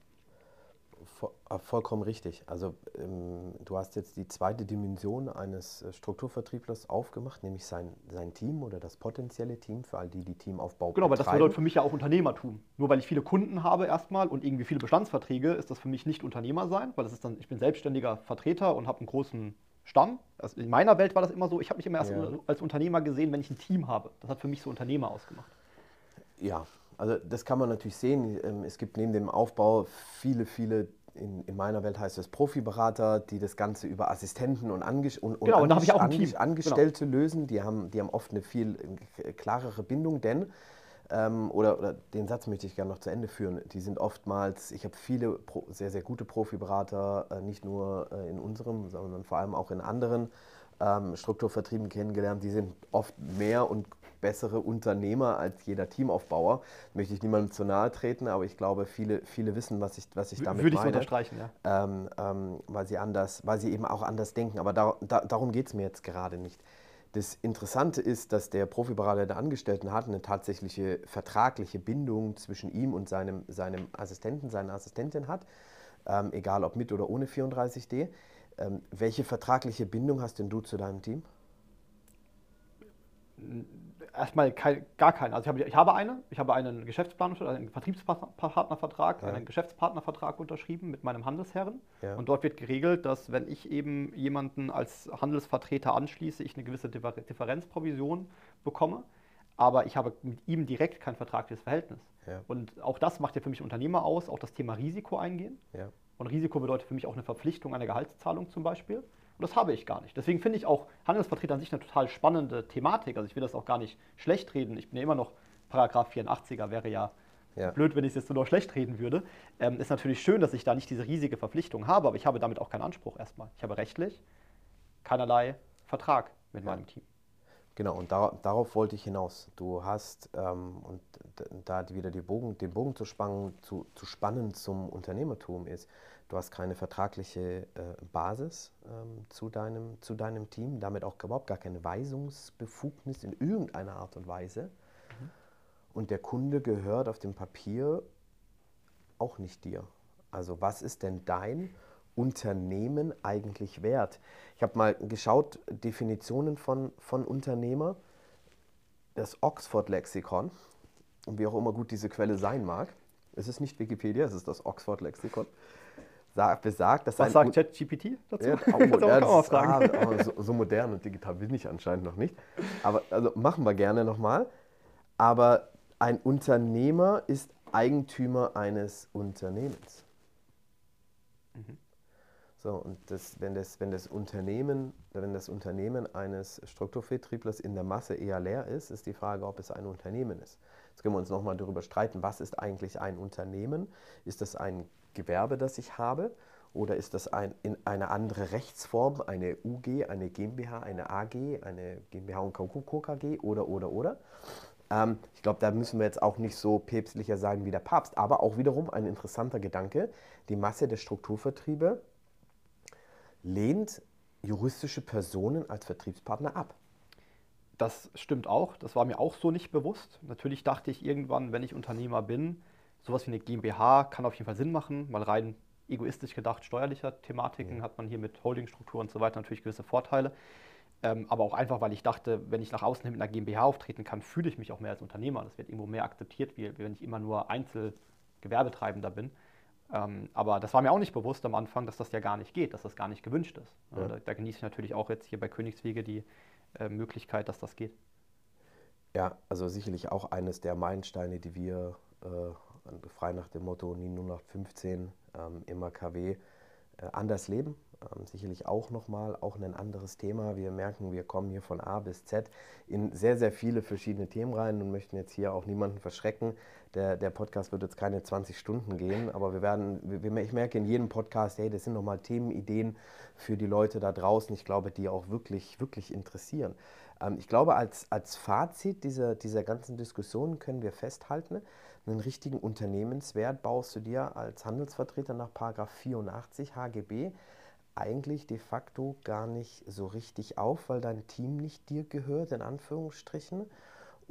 Äh, vollkommen richtig. Also ähm, du hast jetzt die zweite Dimension eines äh, Strukturvertrieblers aufgemacht, nämlich sein, sein Team oder das potenzielle Team für all die, die Teamaufbau Genau, aber das bedeutet für mich ja auch Unternehmertum. Nur weil ich viele Kunden habe erstmal und irgendwie viele Bestandsverträge, ist das für mich nicht Unternehmer sein, weil das ist dann, ich bin selbstständiger Vertreter und habe einen großen Stamm. Also in meiner Welt war das immer so, ich habe mich immer erst ja. als Unternehmer gesehen, wenn ich ein Team habe. Das hat für mich so Unternehmer ausgemacht. Ja, also das kann man natürlich sehen. Ähm, es gibt neben dem Aufbau viele, viele in, in, meiner Welt heißt es Profiberater, die das Ganze über Assistenten und, Ange und, und genau, Ange Ange Angestellte genau. lösen. Die haben, die haben oft eine viel äh, klarere Bindung, denn, ähm, oder, oder, den Satz möchte ich gerne noch zu Ende führen, die sind oftmals, ich habe viele Pro, sehr, sehr gute Profiberater, äh, nicht nur äh, in unserem, sondern vor allem auch in anderen ähm, Strukturvertrieben kennengelernt, die sind oft mehr und bessere Unternehmer als jeder Teamaufbauer. Möchte ich niemandem zu nahe treten, aber ich glaube, viele, viele wissen, was ich, was ich damit Würde meine. ich so unterstreichen, ja. Ähm, ähm, weil, sie anders, weil sie eben auch anders denken. Aber da, da, darum geht es mir jetzt gerade nicht. Das Interessante ist, dass der Profiberater der Angestellten hat eine tatsächliche vertragliche Bindung zwischen ihm und seinem, seinem Assistenten, seiner Assistentin hat, ähm, egal ob mit oder ohne 34D. Ähm, welche vertragliche Bindung hast denn du zu deinem Team? Erstmal kein, gar keine. Also ich habe, ich habe eine, ich habe einen Geschäftsplan, einen Vertriebspartnervertrag, ja. einen Geschäftspartnervertrag unterschrieben mit meinem Handelsherren. Ja. Und dort wird geregelt, dass wenn ich eben jemanden als Handelsvertreter anschließe, ich eine gewisse Differenzprovision bekomme. Aber ich habe mit ihm direkt kein vertragliches Verhältnis. Ja. Und auch das macht ja für mich Unternehmer aus, auch das Thema Risiko eingehen. Und Risiko bedeutet für mich auch eine Verpflichtung einer Gehaltszahlung zum Beispiel. Und das habe ich gar nicht. Deswegen finde ich auch Handelsvertreter an sich eine total spannende Thematik. Also ich will das auch gar nicht schlecht reden. Ich bin ja immer noch Paragraph 84er, wäre ja, ja. blöd, wenn ich es jetzt nur noch schlecht reden würde. Ähm, ist natürlich schön, dass ich da nicht diese riesige Verpflichtung habe, aber ich habe damit auch keinen Anspruch erstmal. Ich habe rechtlich keinerlei Vertrag mit ja. meinem Team. Genau, und da, darauf wollte ich hinaus. Du hast, ähm, und da wieder Bogen, den Bogen zu spannen, zu, zu spannen zum Unternehmertum ist, du hast keine vertragliche äh, Basis ähm, zu, deinem, zu deinem Team, damit auch überhaupt gar keine Weisungsbefugnis in irgendeiner Art und Weise. Mhm. Und der Kunde gehört auf dem Papier auch nicht dir. Also was ist denn dein Unternehmen eigentlich wert? Ich habe mal geschaut, Definitionen von, von Unternehmer. Das Oxford-Lexikon, und wie auch immer gut diese Quelle sein mag, es ist nicht Wikipedia, es ist das Oxford-Lexikon besagt, dass Was sagt ChatGPT dazu? Ja, auch modern, auch fragen. Ah, so, so, modern und digital bin ich anscheinend noch nicht. Aber also machen wir gerne nochmal. Aber ein Unternehmer ist Eigentümer eines Unternehmens. Mhm. So, und das, wenn, das, wenn, das Unternehmen, wenn das Unternehmen eines Strukturvertrieblers in der Masse eher leer ist, ist die Frage, ob es ein Unternehmen ist. Jetzt können wir uns nochmal darüber streiten, was ist eigentlich ein Unternehmen? Ist das ein Gewerbe, das ich habe? Oder ist das ein, in eine andere Rechtsform, eine UG, eine GmbH, eine AG, eine GmbH und Co. KG oder, oder, oder? Ähm, ich glaube, da müssen wir jetzt auch nicht so päpstlicher sein wie der Papst. Aber auch wiederum ein interessanter Gedanke. Die Masse der Strukturvertriebe lehnt juristische Personen als Vertriebspartner ab. Das stimmt auch. Das war mir auch so nicht bewusst. Natürlich dachte ich irgendwann, wenn ich Unternehmer bin, sowas wie eine GmbH kann auf jeden Fall Sinn machen, weil rein egoistisch gedacht steuerlicher Thematiken ja. hat man hier mit Holdingstruktur und so weiter natürlich gewisse Vorteile. Ähm, aber auch einfach, weil ich dachte, wenn ich nach außen hin mit einer GmbH auftreten kann, fühle ich mich auch mehr als Unternehmer. Das wird irgendwo mehr akzeptiert, wie, wenn ich immer nur Einzelgewerbetreibender bin. Ähm, aber das war mir auch nicht bewusst am Anfang, dass das ja gar nicht geht, dass das gar nicht gewünscht ist. Ja. Da, da, genieße ich natürlich auch jetzt hier bei Königswege die äh, Möglichkeit, dass das geht. Ja, also sicherlich auch eines der Meilensteine, die wir äh, frei nach dem Motto NIN 0815 ähm, immer KW äh, anders leben. Ähm, sicherlich auch nochmal, auch ein anderes Thema. Wir merken, wir kommen hier von A bis Z in sehr, sehr viele verschiedene Themen rein und möchten jetzt hier auch niemanden verschrecken. Der, der Podcast wird jetzt keine 20 Stunden gehen, aber wir werden, ich merke in jedem Podcast, hey, das sind nochmal Themenideen für die Leute da draußen, ich glaube, die auch wirklich, wirklich interessieren. Ähm, ich glaube, als, als Fazit dieser, dieser ganzen Diskussion können wir festhalten, einen richtigen Unternehmenswert baust du dir als Handelsvertreter nach 84 HGB eigentlich de facto gar nicht so richtig auf, weil dein Team nicht dir gehört, in Anführungsstrichen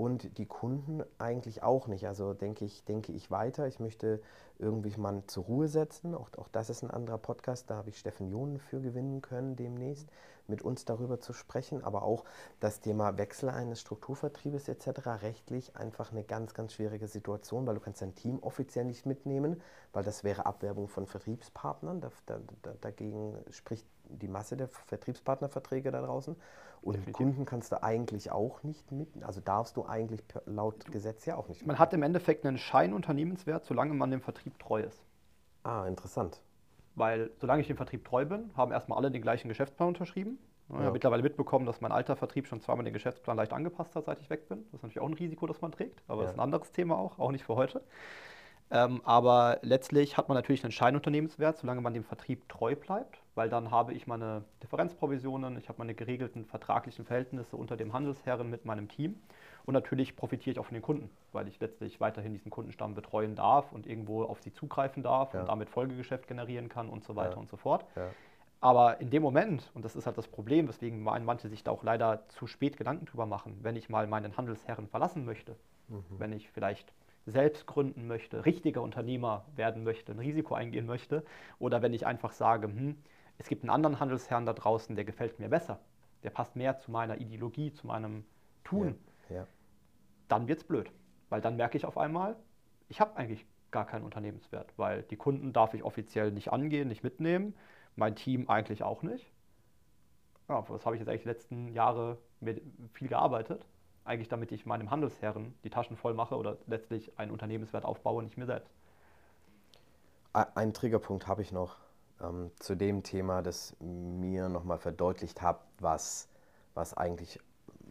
und die Kunden eigentlich auch nicht. Also denke ich, denke ich weiter. Ich möchte irgendwie mal zur Ruhe setzen. Auch, auch das ist ein anderer Podcast, da habe ich Steffen Jonen für gewinnen können demnächst, mit uns darüber zu sprechen. Aber auch das Thema Wechsel eines Strukturvertriebes etc. rechtlich einfach eine ganz, ganz schwierige Situation, weil du kannst dein Team offiziell nicht mitnehmen, weil das wäre Abwerbung von Vertriebspartnern. Da, da, da, dagegen spricht die Masse der Vertriebspartnerverträge da draußen. Und Definitiv. Kunden kannst du eigentlich auch nicht mit, also darfst du eigentlich laut Gesetz ja auch nicht. Man hat im Endeffekt einen Scheinunternehmenswert, solange man dem Vertrieb treu ist. Ah, interessant. Weil solange ich dem Vertrieb treu bin, haben erstmal alle den gleichen Geschäftsplan unterschrieben. Ich ja. habe mittlerweile mitbekommen, dass mein alter Vertrieb schon zweimal den Geschäftsplan leicht angepasst hat, seit ich weg bin. Das ist natürlich auch ein Risiko, das man trägt, aber ja. das ist ein anderes Thema auch, auch nicht für heute. Ähm, aber letztlich hat man natürlich einen Scheinunternehmenswert, solange man dem Vertrieb treu bleibt, weil dann habe ich meine Differenzprovisionen, ich habe meine geregelten vertraglichen Verhältnisse unter dem Handelsherren mit meinem Team. Und natürlich profitiere ich auch von den Kunden, weil ich letztlich weiterhin diesen Kundenstamm betreuen darf und irgendwo auf sie zugreifen darf ja. und damit Folgegeschäft generieren kann und so weiter ja. und so fort. Ja. Aber in dem Moment, und das ist halt das Problem, weswegen manche sich da auch leider zu spät Gedanken drüber machen, wenn ich mal meinen Handelsherren verlassen möchte, mhm. wenn ich vielleicht selbst gründen möchte, richtiger Unternehmer werden möchte, ein Risiko eingehen möchte, oder wenn ich einfach sage, hm, es gibt einen anderen Handelsherrn da draußen, der gefällt mir besser, der passt mehr zu meiner Ideologie, zu meinem Tun, ja, ja. dann wird es blöd. Weil dann merke ich auf einmal, ich habe eigentlich gar keinen Unternehmenswert, weil die Kunden darf ich offiziell nicht angehen, nicht mitnehmen, mein Team eigentlich auch nicht. Ja, das habe ich jetzt eigentlich die letzten Jahre mit viel gearbeitet eigentlich damit ich meinem Handelsherren die Taschen voll mache oder letztlich einen Unternehmenswert aufbaue, nicht mir selbst. Ein Triggerpunkt habe ich noch ähm, zu dem Thema, das mir nochmal verdeutlicht hat, was, was eigentlich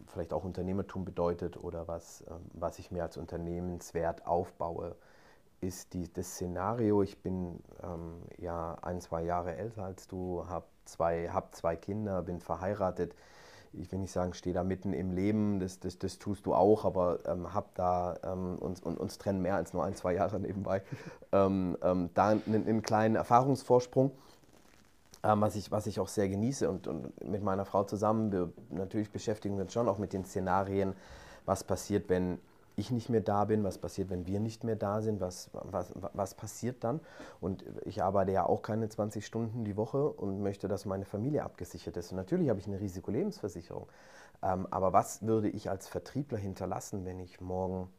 vielleicht auch Unternehmertum bedeutet oder was, ähm, was ich mir als Unternehmenswert aufbaue, ist die, das Szenario, ich bin ähm, ja ein, zwei Jahre älter als du, habe zwei, hab zwei Kinder, bin verheiratet ich will nicht sagen, stehe da mitten im Leben, das, das, das tust du auch, aber ähm, hab da ähm, uns, und, uns trennen mehr als nur ein, zwei Jahre nebenbei, ähm, ähm, da einen, einen, kleinen Erfahrungsvorsprung, ähm, was, ich, was ich auch sehr genieße und, und mit meiner Frau zusammen, wir natürlich beschäftigen wir uns schon auch mit den Szenarien, was passiert, wenn ich nicht mehr da bin, was passiert, wenn wir nicht mehr da sind, was, was, was passiert dann. Und ich arbeite ja auch keine 20 Stunden die Woche und möchte, dass meine Familie abgesichert ist. Und natürlich habe ich eine Risikolebensversicherung. Ähm, aber was würde ich als Vertriebler hinterlassen, wenn ich morgen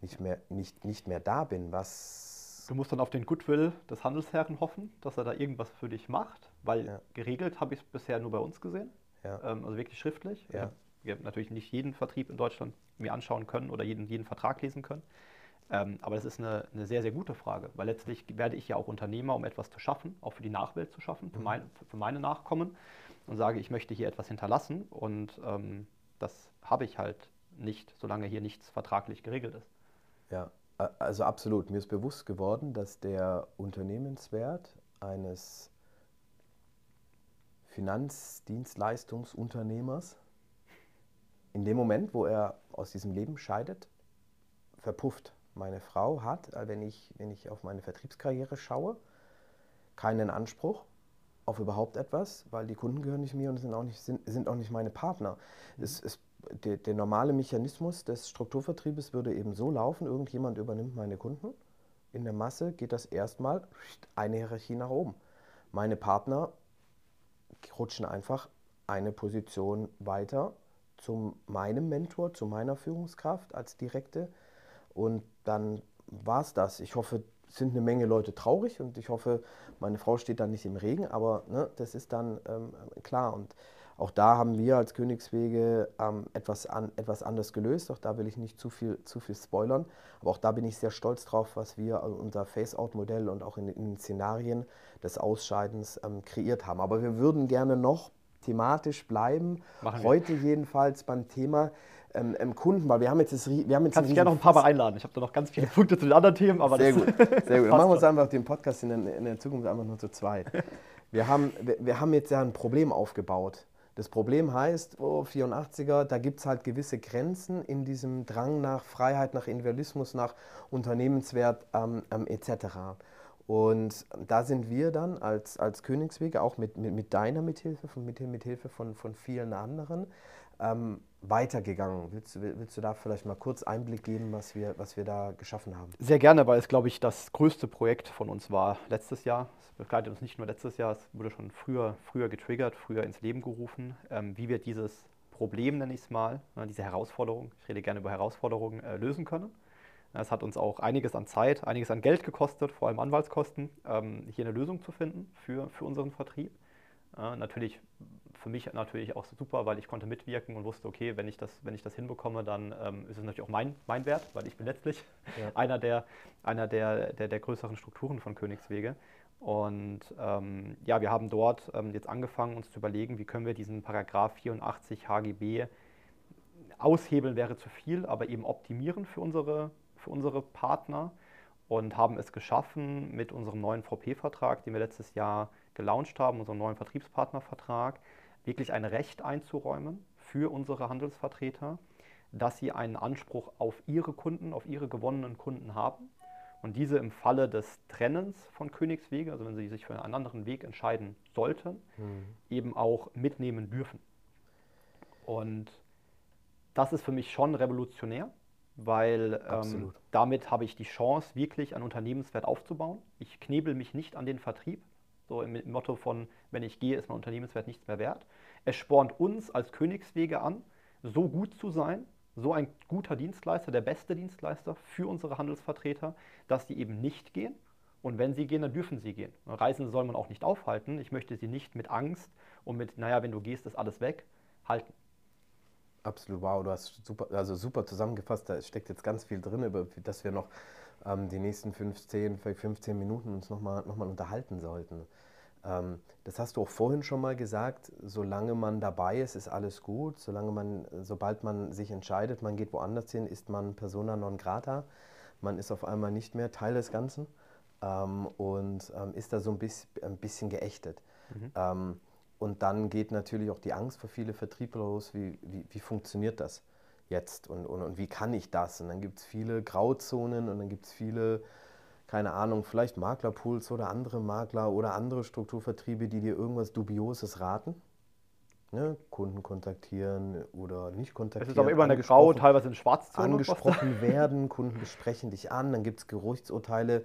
nicht mehr, nicht, nicht mehr da bin? Was du musst dann auf den Goodwill des Handelsherren hoffen, dass er da irgendwas für dich macht, weil ja. geregelt habe ich es bisher nur bei uns gesehen. Ja. Ähm, also wirklich schriftlich. Ja wir natürlich nicht jeden Vertrieb in Deutschland mir anschauen können oder jeden, jeden Vertrag lesen können. Ähm, aber das ist eine, eine, sehr, sehr gute Frage, weil letztlich werde ich ja auch Unternehmer, um etwas zu schaffen, auch für die Nachwelt zu schaffen, für, mhm. mein, für meine Nachkommen und sage, ich möchte hier etwas hinterlassen und ähm, das habe ich halt nicht, solange hier nichts vertraglich geregelt ist. Ja, also absolut. Mir ist bewusst geworden, dass der Unternehmenswert eines Finanzdienstleistungsunternehmers in dem Moment, wo er aus diesem Leben scheidet, verpufft. Meine Frau hat, äh, wenn ich, wenn ich auf meine Vertriebskarriere schaue, keinen Anspruch auf überhaupt etwas, weil die Kunden gehören nicht mir und sind auch nicht, sind, sind auch nicht meine Partner. Mhm. Es, es, der, der normale Mechanismus des Strukturvertriebes würde eben so laufen, irgendjemand übernimmt meine Kunden. In der Masse geht das erstmal eine Hierarchie nach oben. Meine Partner rutschen einfach eine Position weiter zu meinem Mentor, zu meiner Führungskraft als direkte. Und dann war es das. Ich hoffe, es sind eine Menge Leute traurig und ich hoffe, meine Frau steht dann nicht im Regen, aber ne, das ist dann ähm, klar. Und auch da haben wir als Königswege ähm, etwas, an, etwas anders gelöst. Auch da will ich nicht zu viel, zu viel spoilern. Aber auch da bin ich sehr stolz drauf, was wir also unser Face-Out-Modell und auch in, in, den Szenarien des Ausscheidens ähm, kreiert haben. Aber wir würden gerne noch thematisch bleiben. Machen Heute wir. jedenfalls beim Thema ähm, ähm, Kunden, weil wir haben jetzt das, wir haben jetzt Kannst gerne noch ein paar Mal einladen. Ich habe da noch ganz viele Punkte zu den anderen Themen, aber sehr gut, sehr gut. Dann machen wir uns einfach den Podcast in der, in der Zukunft einfach nur zu zweit. Wir haben, wir, wir haben jetzt ja ein Problem aufgebaut. Das Problem heißt, oh, 84er, da gibt es halt gewisse Grenzen in diesem Drang nach Freiheit, nach Individualismus, nach Unternehmenswert ähm, ähm, etc. Und da sind wir dann als, als Königswege, auch mit, mit, mit deiner Mithilfe, von, mit, Hilfe von, von vielen anderen, ähm, weitergegangen. Willst du, willst du da vielleicht mal kurz Einblick geben, was wir, was wir da geschaffen haben? Sehr gerne, weil es, glaube ich, das größte Projekt von uns war letztes Jahr. Es begleitet uns nicht nur letztes Jahr, es wurde schon früher, früher getriggert, früher ins Leben gerufen, ähm, wie wir dieses Problem, nenne ich es mal, ne, diese Herausforderung, ich rede gerne über Herausforderungen, äh, lösen können. Es hat uns auch einiges an Zeit, einiges an Geld gekostet, vor allem Anwaltskosten, ähm, hier eine Lösung zu finden für, für unseren Vertrieb. Äh, natürlich für mich natürlich auch super, weil ich konnte mitwirken und wusste, okay, wenn ich das, wenn ich das hinbekomme, dann ähm, ist es natürlich auch mein, mein Wert, weil ich bin letztlich ja. einer, der, einer der, der, der größeren Strukturen von Königswege. Und ähm, ja, wir haben dort ähm, jetzt angefangen, uns zu überlegen, wie können wir diesen Paragraph 84 HGB aushebeln wäre zu viel, aber eben optimieren für unsere für unsere Partner und haben es geschaffen, mit unserem neuen VP-Vertrag, den wir letztes Jahr gelauncht haben, unserem neuen Vertriebspartnervertrag, wirklich ein Recht einzuräumen für unsere Handelsvertreter, dass sie einen Anspruch auf ihre Kunden, auf ihre gewonnenen Kunden haben und diese im Falle des Trennens von Königswege, also wenn sie sich für einen anderen Weg entscheiden sollten, mhm. eben auch mitnehmen dürfen. Und das ist für mich schon revolutionär, weil ähm, damit habe ich die Chance, wirklich einen Unternehmenswert aufzubauen. Ich knebel mich nicht an den Vertrieb, so im Motto von, wenn ich gehe, ist mein Unternehmenswert nichts mehr wert. Es spornt uns als Königswege an, so gut zu sein, so ein guter Dienstleister, der beste Dienstleister für unsere Handelsvertreter, dass die eben nicht gehen. Und wenn sie gehen, dann dürfen sie gehen. Reisende soll man auch nicht aufhalten. Ich möchte sie nicht mit Angst und mit, naja, wenn du gehst, ist alles weg, halten. Absolut, wow, du hast super, also super zusammengefasst. Da steckt jetzt ganz viel drin, über das wir noch ähm, die nächsten 15, 15 Minuten uns nochmal noch mal unterhalten sollten. Ähm, das hast du auch vorhin schon mal gesagt, solange man dabei ist, ist alles gut. Solange man, sobald man sich entscheidet, man geht woanders hin, ist man persona non grata. Man ist auf einmal nicht mehr Teil des Ganzen ähm, und ähm, ist da so ein bisschen, ein bisschen geächtet. Mhm. Und dann geht natürlich auch die Angst für viele Vertriebler los, wie, wie, wie funktioniert das jetzt und, und, und wie kann ich das? Und dann gibt es viele Grauzonen und dann gibt es viele keine Ahnung, vielleicht Maklerpools oder andere Makler oder andere Strukturvertriebe, die dir irgendwas Dubioses raten. Ne? Kunden kontaktieren oder nicht kontaktieren. Es ist aber immer eine Grau, teilweise in Schwarzzone. Angesprochen werden, Kunden besprechen dich an, dann gibt es Geruchsurteile,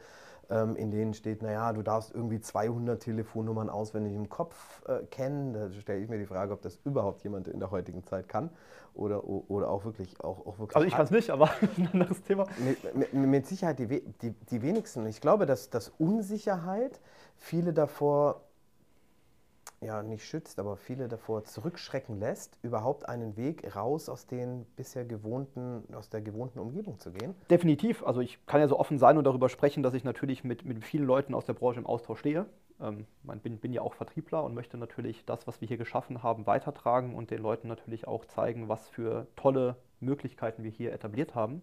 ähm, in denen steht, naja, du darfst irgendwie 200 Telefonnummern auswendig im Kopf äh, kennen. Da stelle ich mir die Frage, ob das überhaupt jemand in der heutigen Zeit kann oder, oder auch wirklich. Auch, auch wirklich also ich kann es nicht, aber ein anderes Thema. Mit, mit, Sicherheit die, die, die wenigsten. Ich glaube, dass, dass Unsicherheit viele davor ja, nicht schützt, aber viele davor zurückschrecken lässt, überhaupt einen Weg raus aus den bisher gewohnten, aus der gewohnten Umgebung zu gehen? Definitiv. Also ich kann ja so offen sein und darüber sprechen, dass ich natürlich mit, mit vielen Leuten aus der Branche im Austausch stehe. Ähm, ich bin, bin ja auch Vertriebler und möchte natürlich das, was wir hier geschaffen haben, weitertragen und den Leuten natürlich auch zeigen, was für tolle Möglichkeiten wir hier etabliert haben.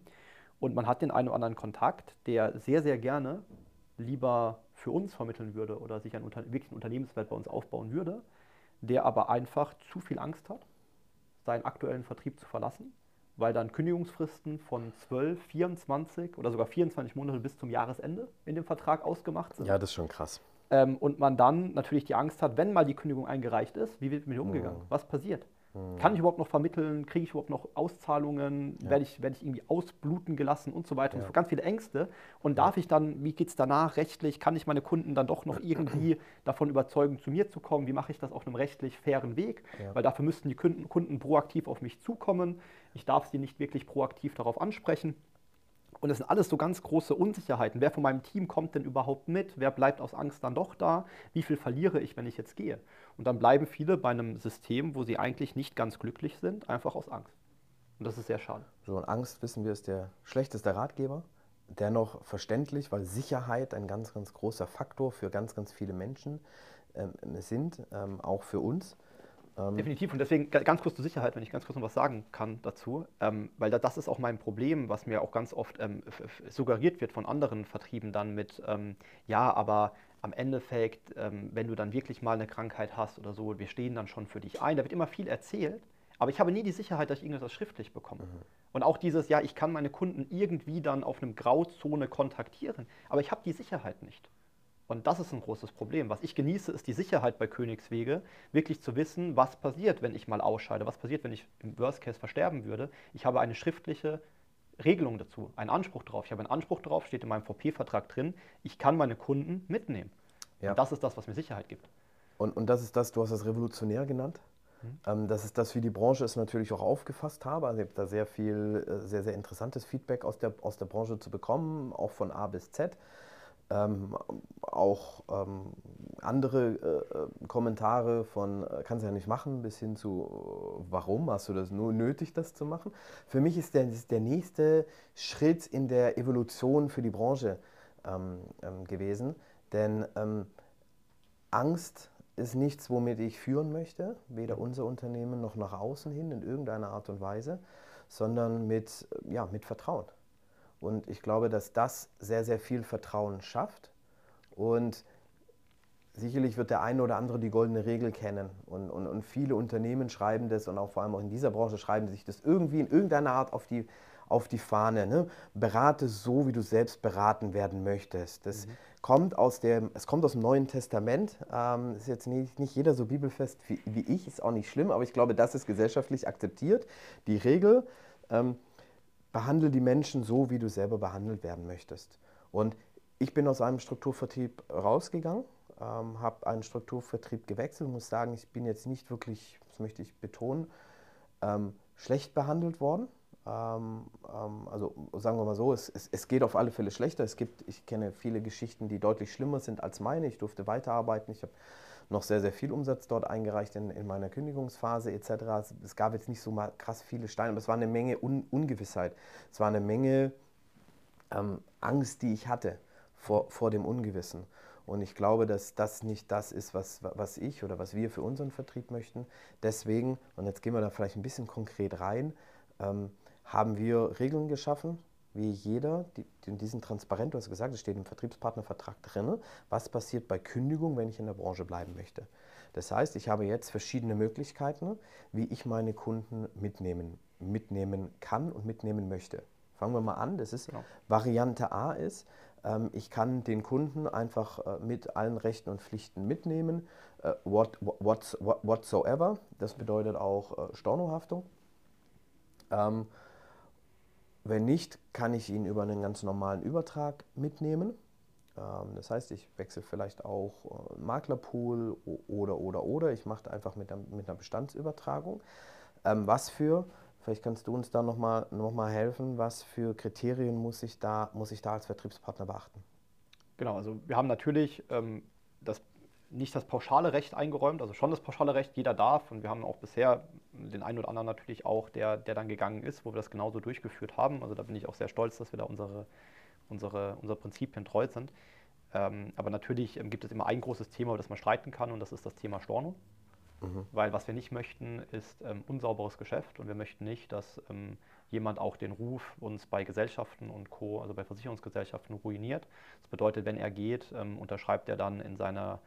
Und man hat den einen oder anderen Kontakt, der sehr, sehr gerne lieber für uns vermitteln würde oder sich einen wirklich einen Unternehmenswert bei uns aufbauen würde, der aber einfach zu viel Angst hat, seinen aktuellen Vertrieb zu verlassen, weil dann Kündigungsfristen von 12, 24 oder sogar 24 Monate bis zum Jahresende in dem Vertrag ausgemacht sind. Ja, das ist schon krass. Ähm, und man dann natürlich die Angst hat, wenn mal die Kündigung eingereicht ist, wie wird mit mir umgegangen? Mhm. Was passiert? Mhm. Kann ich überhaupt noch vermitteln? Kriege ich überhaupt noch Auszahlungen? Ja. Werde, ich, werde ich irgendwie ausbluten gelassen und so weiter? Ja. Und so ganz viele Ängste. Und darf ich dann, wie geht es danach rechtlich? Kann ich meine Kunden dann doch noch irgendwie davon überzeugen, zu mir zu kommen? Wie mache ich das auf einem rechtlich fairen Weg? Ja. Weil dafür müssten die Kunden, Kunden proaktiv auf mich zukommen. Ich darf sie nicht wirklich proaktiv darauf ansprechen. Und das sind alles so ganz große Unsicherheiten. Wer von meinem Team kommt denn überhaupt mit? Wer bleibt aus Angst dann doch da? Wie viel verliere ich, wenn ich jetzt gehe? Und dann bleiben viele bei einem System, wo sie eigentlich nicht ganz glücklich sind, einfach aus Angst. Und das ist sehr schade. So, und Angst, wissen wir, ist der schlechteste Ratgeber. Dennoch verständlich, weil Sicherheit ein ganz, ganz großer Faktor für ganz, ganz viele Menschen ähm, sind, ähm, auch für uns. Ähm Definitiv. Und deswegen ganz kurz zur Sicherheit, wenn ich ganz kurz noch was sagen kann dazu, ähm, weil das ist auch mein Problem, was mir auch ganz oft ähm, suggeriert wird von anderen Vertrieben dann mit, ähm, ja, aber am Endeffekt, ähm, wenn du dann wirklich mal eine Krankheit hast oder so, wir stehen dann schon für dich ein. Da wird immer viel erzählt, aber ich habe nie die Sicherheit, dass ich irgendetwas schriftlich bekomme. Mhm. Und auch dieses, ja, ich kann meine Kunden irgendwie dann auf einem Grauzone kontaktieren, aber ich habe die Sicherheit nicht. Und das ist ein großes Problem. Was ich genieße, ist die Sicherheit bei Königswege, wirklich zu wissen, was passiert, wenn ich mal ausscheide, was passiert, wenn ich im Worst Case versterben würde. Ich habe eine schriftliche Regelung dazu, einen Anspruch drauf. Ich habe einen Anspruch drauf, steht in meinem VP-Vertrag drin, ich kann meine Kunden mitnehmen. Ja. Und das ist das, was mir Sicherheit gibt. Und, und das ist das, du hast das revolutionär genannt. Mhm. Ähm, das ist das, wie die Branche es natürlich auch aufgefasst habe. Also ich habe da sehr viel, äh, sehr, sehr interessantes Feedback aus der, aus der Branche zu bekommen, auch von A bis Z ähm, auch ähm, andere äh, äh, Kommentare von äh, kannst du ja nicht machen bis hin zu äh, warum hast du das nur nötig, das zu machen. Für mich ist der, ist der nächste Schritt in der Evolution für die Branche ähm, ähm gewesen, denn ähm, Angst ist nichts, womit ich führen möchte, weder unser Unternehmen noch nach außen hin in irgendeiner Art und Weise, sondern mit, ja, mit Vertrauen. Und ich glaube, dass das sehr, sehr viel Vertrauen schafft. Und sicherlich wird der eine oder andere die goldene Regel kennen. Und, und, und viele Unternehmen schreiben das und auch vor allem auch in dieser Branche schreiben sich das irgendwie in irgendeiner Art auf die, auf die Fahne. Ne? Berate so, wie du selbst beraten werden möchtest. Das mhm. kommt aus dem, es kommt aus dem Neuen Testament. Ähm, ist jetzt nicht, nicht jeder so bibelfest wie, wie, ich, ist auch nicht schlimm, aber ich glaube, das ist gesellschaftlich akzeptiert. Die Regel, ähm, behandle die Menschen so, wie du selber behandelt werden möchtest. Und ich bin aus einem Strukturvertrieb rausgegangen, ähm, habe einen Strukturvertrieb gewechselt und muss sagen, ich bin jetzt nicht wirklich, das möchte ich betonen, ähm, schlecht behandelt worden. Ähm, ähm, also sagen wir mal so, es, es, es, geht auf alle Fälle schlechter. Es gibt, ich kenne viele Geschichten, die deutlich schlimmer sind als meine. Ich durfte weiterarbeiten. Ich habe noch sehr, sehr viel Umsatz dort eingereicht in, in meiner Kündigungsphase etc. Es, es, gab jetzt nicht so mal krass viele Steine, aber es war eine Menge Un Ungewissheit. Es war eine Menge ähm, Angst, die ich hatte vor, vor dem Ungewissen. Und ich glaube, dass das nicht das ist, was, was ich oder was wir für unseren Vertrieb möchten. Deswegen, und jetzt gehen wir da vielleicht ein bisschen konkret rein, ähm, haben wir Regeln geschaffen, wie jeder, die, die sind transparent, du hast gesagt, es steht im Vertriebspartnervertrag drin, was passiert bei Kündigung, wenn ich in der Branche bleiben möchte. Das heißt, ich habe jetzt verschiedene Möglichkeiten, wie ich meine Kunden mitnehmen, mitnehmen kann und mitnehmen möchte. Fangen wir mal an, das ist genau. Variante A ist, ähm, ich kann den Kunden einfach äh, mit allen Rechten und Pflichten mitnehmen, äh, what, what, whatsoever, das bedeutet auch äh, Stornohaftung. Wenn nicht, kann ich ihn über einen ganz normalen Übertrag mitnehmen. Ähm, das heißt, ich wechsle vielleicht auch äh, Maklerpool oder, oder, oder. Ich mache einfach mit, mit einer Bestandsübertragung. Ähm, was für, vielleicht kannst du uns da nochmal noch mal helfen, was für Kriterien muss ich, da, muss ich da als Vertriebspartner beachten? Genau, also wir haben natürlich ähm, das nicht das pauschale Recht eingeräumt, also schon das pauschale Recht, jeder darf. Und wir haben auch bisher den einen oder anderen natürlich auch, der, der dann gegangen ist, wo wir das genauso durchgeführt haben. Also da bin ich auch sehr stolz, dass wir da unsere, unsere, unsere Prinzipien treu sind. Ähm, aber natürlich ähm, gibt es immer ein großes Thema, über das man streiten kann, und das ist das Thema Storno. Mhm. Weil was wir nicht möchten, ist ähm, unsauberes Geschäft und wir möchten nicht, dass ähm, jemand auch den Ruf uns bei Gesellschaften und Co., also bei Versicherungsgesellschaften ruiniert. Das bedeutet, wenn er geht, ähm, unterschreibt er dann in seiner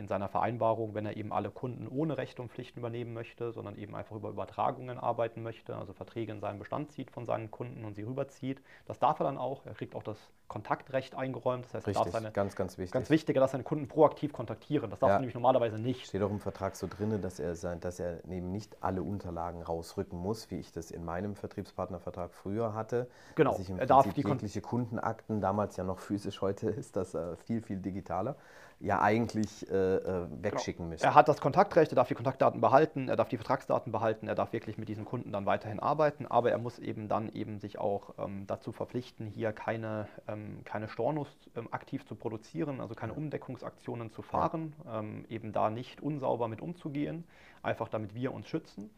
in seiner Vereinbarung, wenn er eben alle Kunden ohne Rechte und Pflichten übernehmen möchte, sondern eben einfach über Übertragungen arbeiten möchte, also Verträge in seinen Bestand zieht von seinen Kunden und sie rüberzieht. Das darf er dann auch. Er kriegt auch das Kontaktrecht eingeräumt. Das heißt, Richtig, er darf seine, ganz, ganz wichtig. Ganz wichtig, darf seine Kunden proaktiv kontaktieren. Das darf ja. er nämlich normalerweise nicht. Steht auch im Vertrag so drin, dass er, sein, dass er eben nicht alle Unterlagen rausrücken muss, wie ich das in meinem Vertriebspartnervertrag früher hatte. Genau. Dass ich im er darf die jegliche Kundenakten, damals ja noch physisch, heute ist das äh, viel, viel digitaler, ja eigentlich äh, äh wegschicken genau. müssen. Er hat das Kontaktrecht, er darf die Kontaktdaten behalten, er darf die Vertragsdaten behalten, er darf wirklich mit diesen Kunden dann weiterhin arbeiten, aber er muss eben dann eben sich auch ähm, dazu verpflichten, hier keine, ähm, keine Stornos ähm, aktiv zu produzieren, also keine Umdeckungsaktionen zu fahren, ja. Ähm, eben da nicht unsauber mit umzugehen, einfach damit wir uns schützen.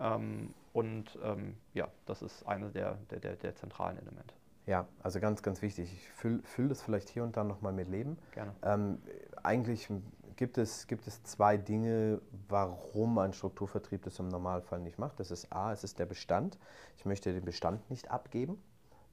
Ähm, und ähm, ja, das ist eines der, der, der, der zentralen Elemente. Ja, also ganz, ganz wichtig. Ich fülle füll das vielleicht hier und da nochmal mit Leben. Gerne. Ähm, eigentlich gibt es, gibt es zwei Dinge, warum ein Strukturvertrieb das im Normalfall nicht macht. Das ist A, es ist der Bestand. Ich möchte den Bestand nicht abgeben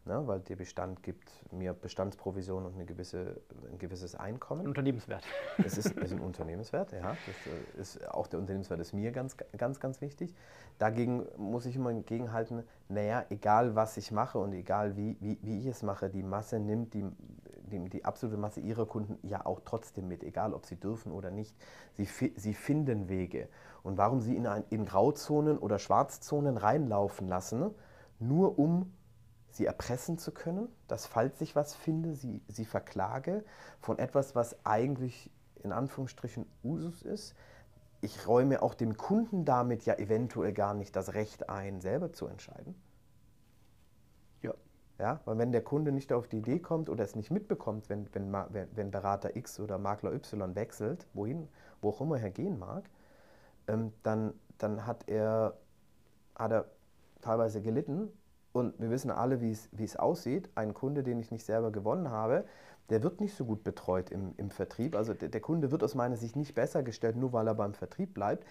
ne, weil der Bestand gibt mir Bestandsprovision und eine gewisse, ein gewisses Einkommen. Ein Unternehmenswert. Es ist, ist ein Unternehmenswert, ja. Das äh, ist, auch der Unternehmenswert ist mir ganz, ganz, ganz wichtig. Dagegen muss ich immer entgegenhalten, naja, egal was ich mache und egal wie, wie, wie ich es mache, die Masse nimmt die, die, die absolute Masse ihrer Kunden ja auch trotzdem mit, egal ob sie dürfen oder nicht. Sie, sie finden Wege. Und warum sie in, ein, in Grauzonen oder Schwarzzonen reinlaufen lassen, nur um sie erpressen zu können, dass falls ich was finde, sie, sie verklage von etwas, was eigentlich in Anführungsstrichen Usus ist. Ich räume auch dem Kunden damit ja eventuell gar nicht das Recht ein, selber zu entscheiden. Ja. Weil wenn der Kunde nicht auf die Idee kommt oder es nicht mitbekommt, wenn, wenn, wenn Berater X oder Makler Y wechselt, wohin, wo auch immer er gehen mag, ähm, dann, dann hat er, hat er teilweise gelitten und wir wissen alle, wie es aussieht. Ein Kunde, den ich nicht selber gewonnen habe, der wird nicht so gut betreut im, im Vertrieb. Also der, der, Kunde wird aus meiner Sicht nicht besser gestellt, nur weil er beim Vertrieb bleibt.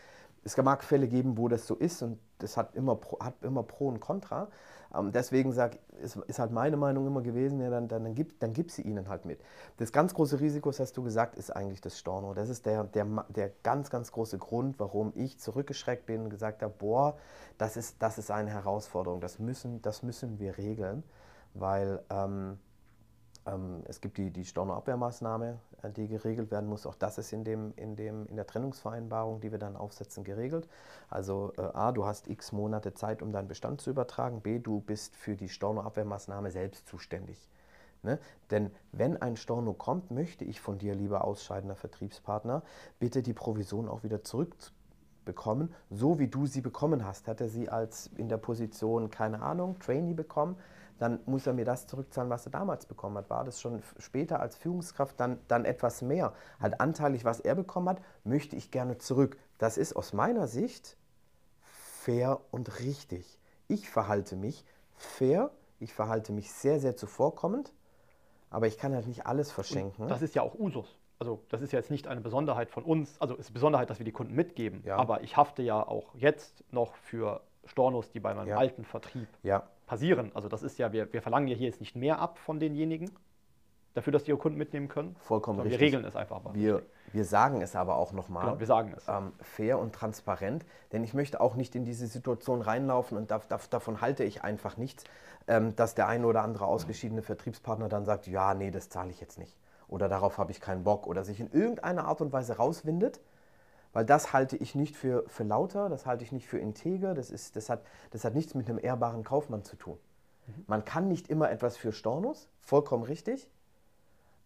Es mag Fälle geben, wo das so ist und das hat immer Pro, hat immer Pro und Contra. Ähm, deswegen sag, ist, ist halt meine Meinung immer gewesen, ja, dann, dann, dann, gib, dann gib sie ihnen halt mit. Das ganz große Risiko, das hast du gesagt, ist eigentlich das Storno. Das ist der, der, der ganz, ganz große Grund, warum ich zurückgeschreckt bin und gesagt habe, boah, das ist, das ist eine Herausforderung, das müssen, das müssen wir regeln, weil ähm, ähm, es gibt die, die Stornoabwehrmaßnahme, die geregelt werden muss. Auch das ist in, dem, in, dem, in der Trennungsvereinbarung, die wir dann aufsetzen, geregelt. Also äh, A, du hast x Monate Zeit, um deinen Bestand zu übertragen. B, du bist für die Stornoabwehrmaßnahme selbst zuständig. Ne? Denn wenn ein Storno kommt, möchte ich von dir, lieber ausscheidender Vertriebspartner, bitte die Provision auch wieder zurückbekommen, so wie du sie bekommen hast. Hat er sie als in der Position, keine Ahnung, Trainee bekommen, dann muss er mir das zurückzahlen, was er damals bekommen hat. War das schon später als Führungskraft dann, dann etwas mehr? Halt anteilig, was er bekommen hat, möchte ich gerne zurück. Das ist aus meiner Sicht fair und richtig. Ich verhalte mich fair, ich verhalte mich sehr, sehr zuvorkommend, aber ich kann halt nicht alles verschenken. Und das ist ja auch Usus. Also das ist ja jetzt nicht eine Besonderheit von uns, also es ist eine Besonderheit, dass wir die Kunden mitgeben, ja. aber ich hafte ja auch jetzt noch für Stornos, die bei meinem ja. alten Vertrieb ja. Passieren. Also das ist ja, wir, wir verlangen ja hier jetzt nicht mehr ab von denjenigen, dafür, dass die ihre Kunden mitnehmen können. Vollkommen richtig. Wir regeln es einfach. Wir, wir sagen es aber auch nochmal. Genau, wir sagen es. Ähm, fair und transparent, denn ich möchte auch nicht in diese Situation reinlaufen und da, da, davon halte ich einfach nichts, ähm, dass der eine oder andere ausgeschiedene Vertriebspartner dann sagt, ja, nee, das zahle ich jetzt nicht. Oder darauf habe ich keinen Bock. Oder sich in irgendeiner Art und Weise rauswindet weil das halte ich nicht für, für lauter, das halte ich nicht für integer, das, ist, das, hat, das hat nichts mit einem ehrbaren Kaufmann zu tun. Mhm. Man kann nicht immer etwas für Stornos, vollkommen richtig,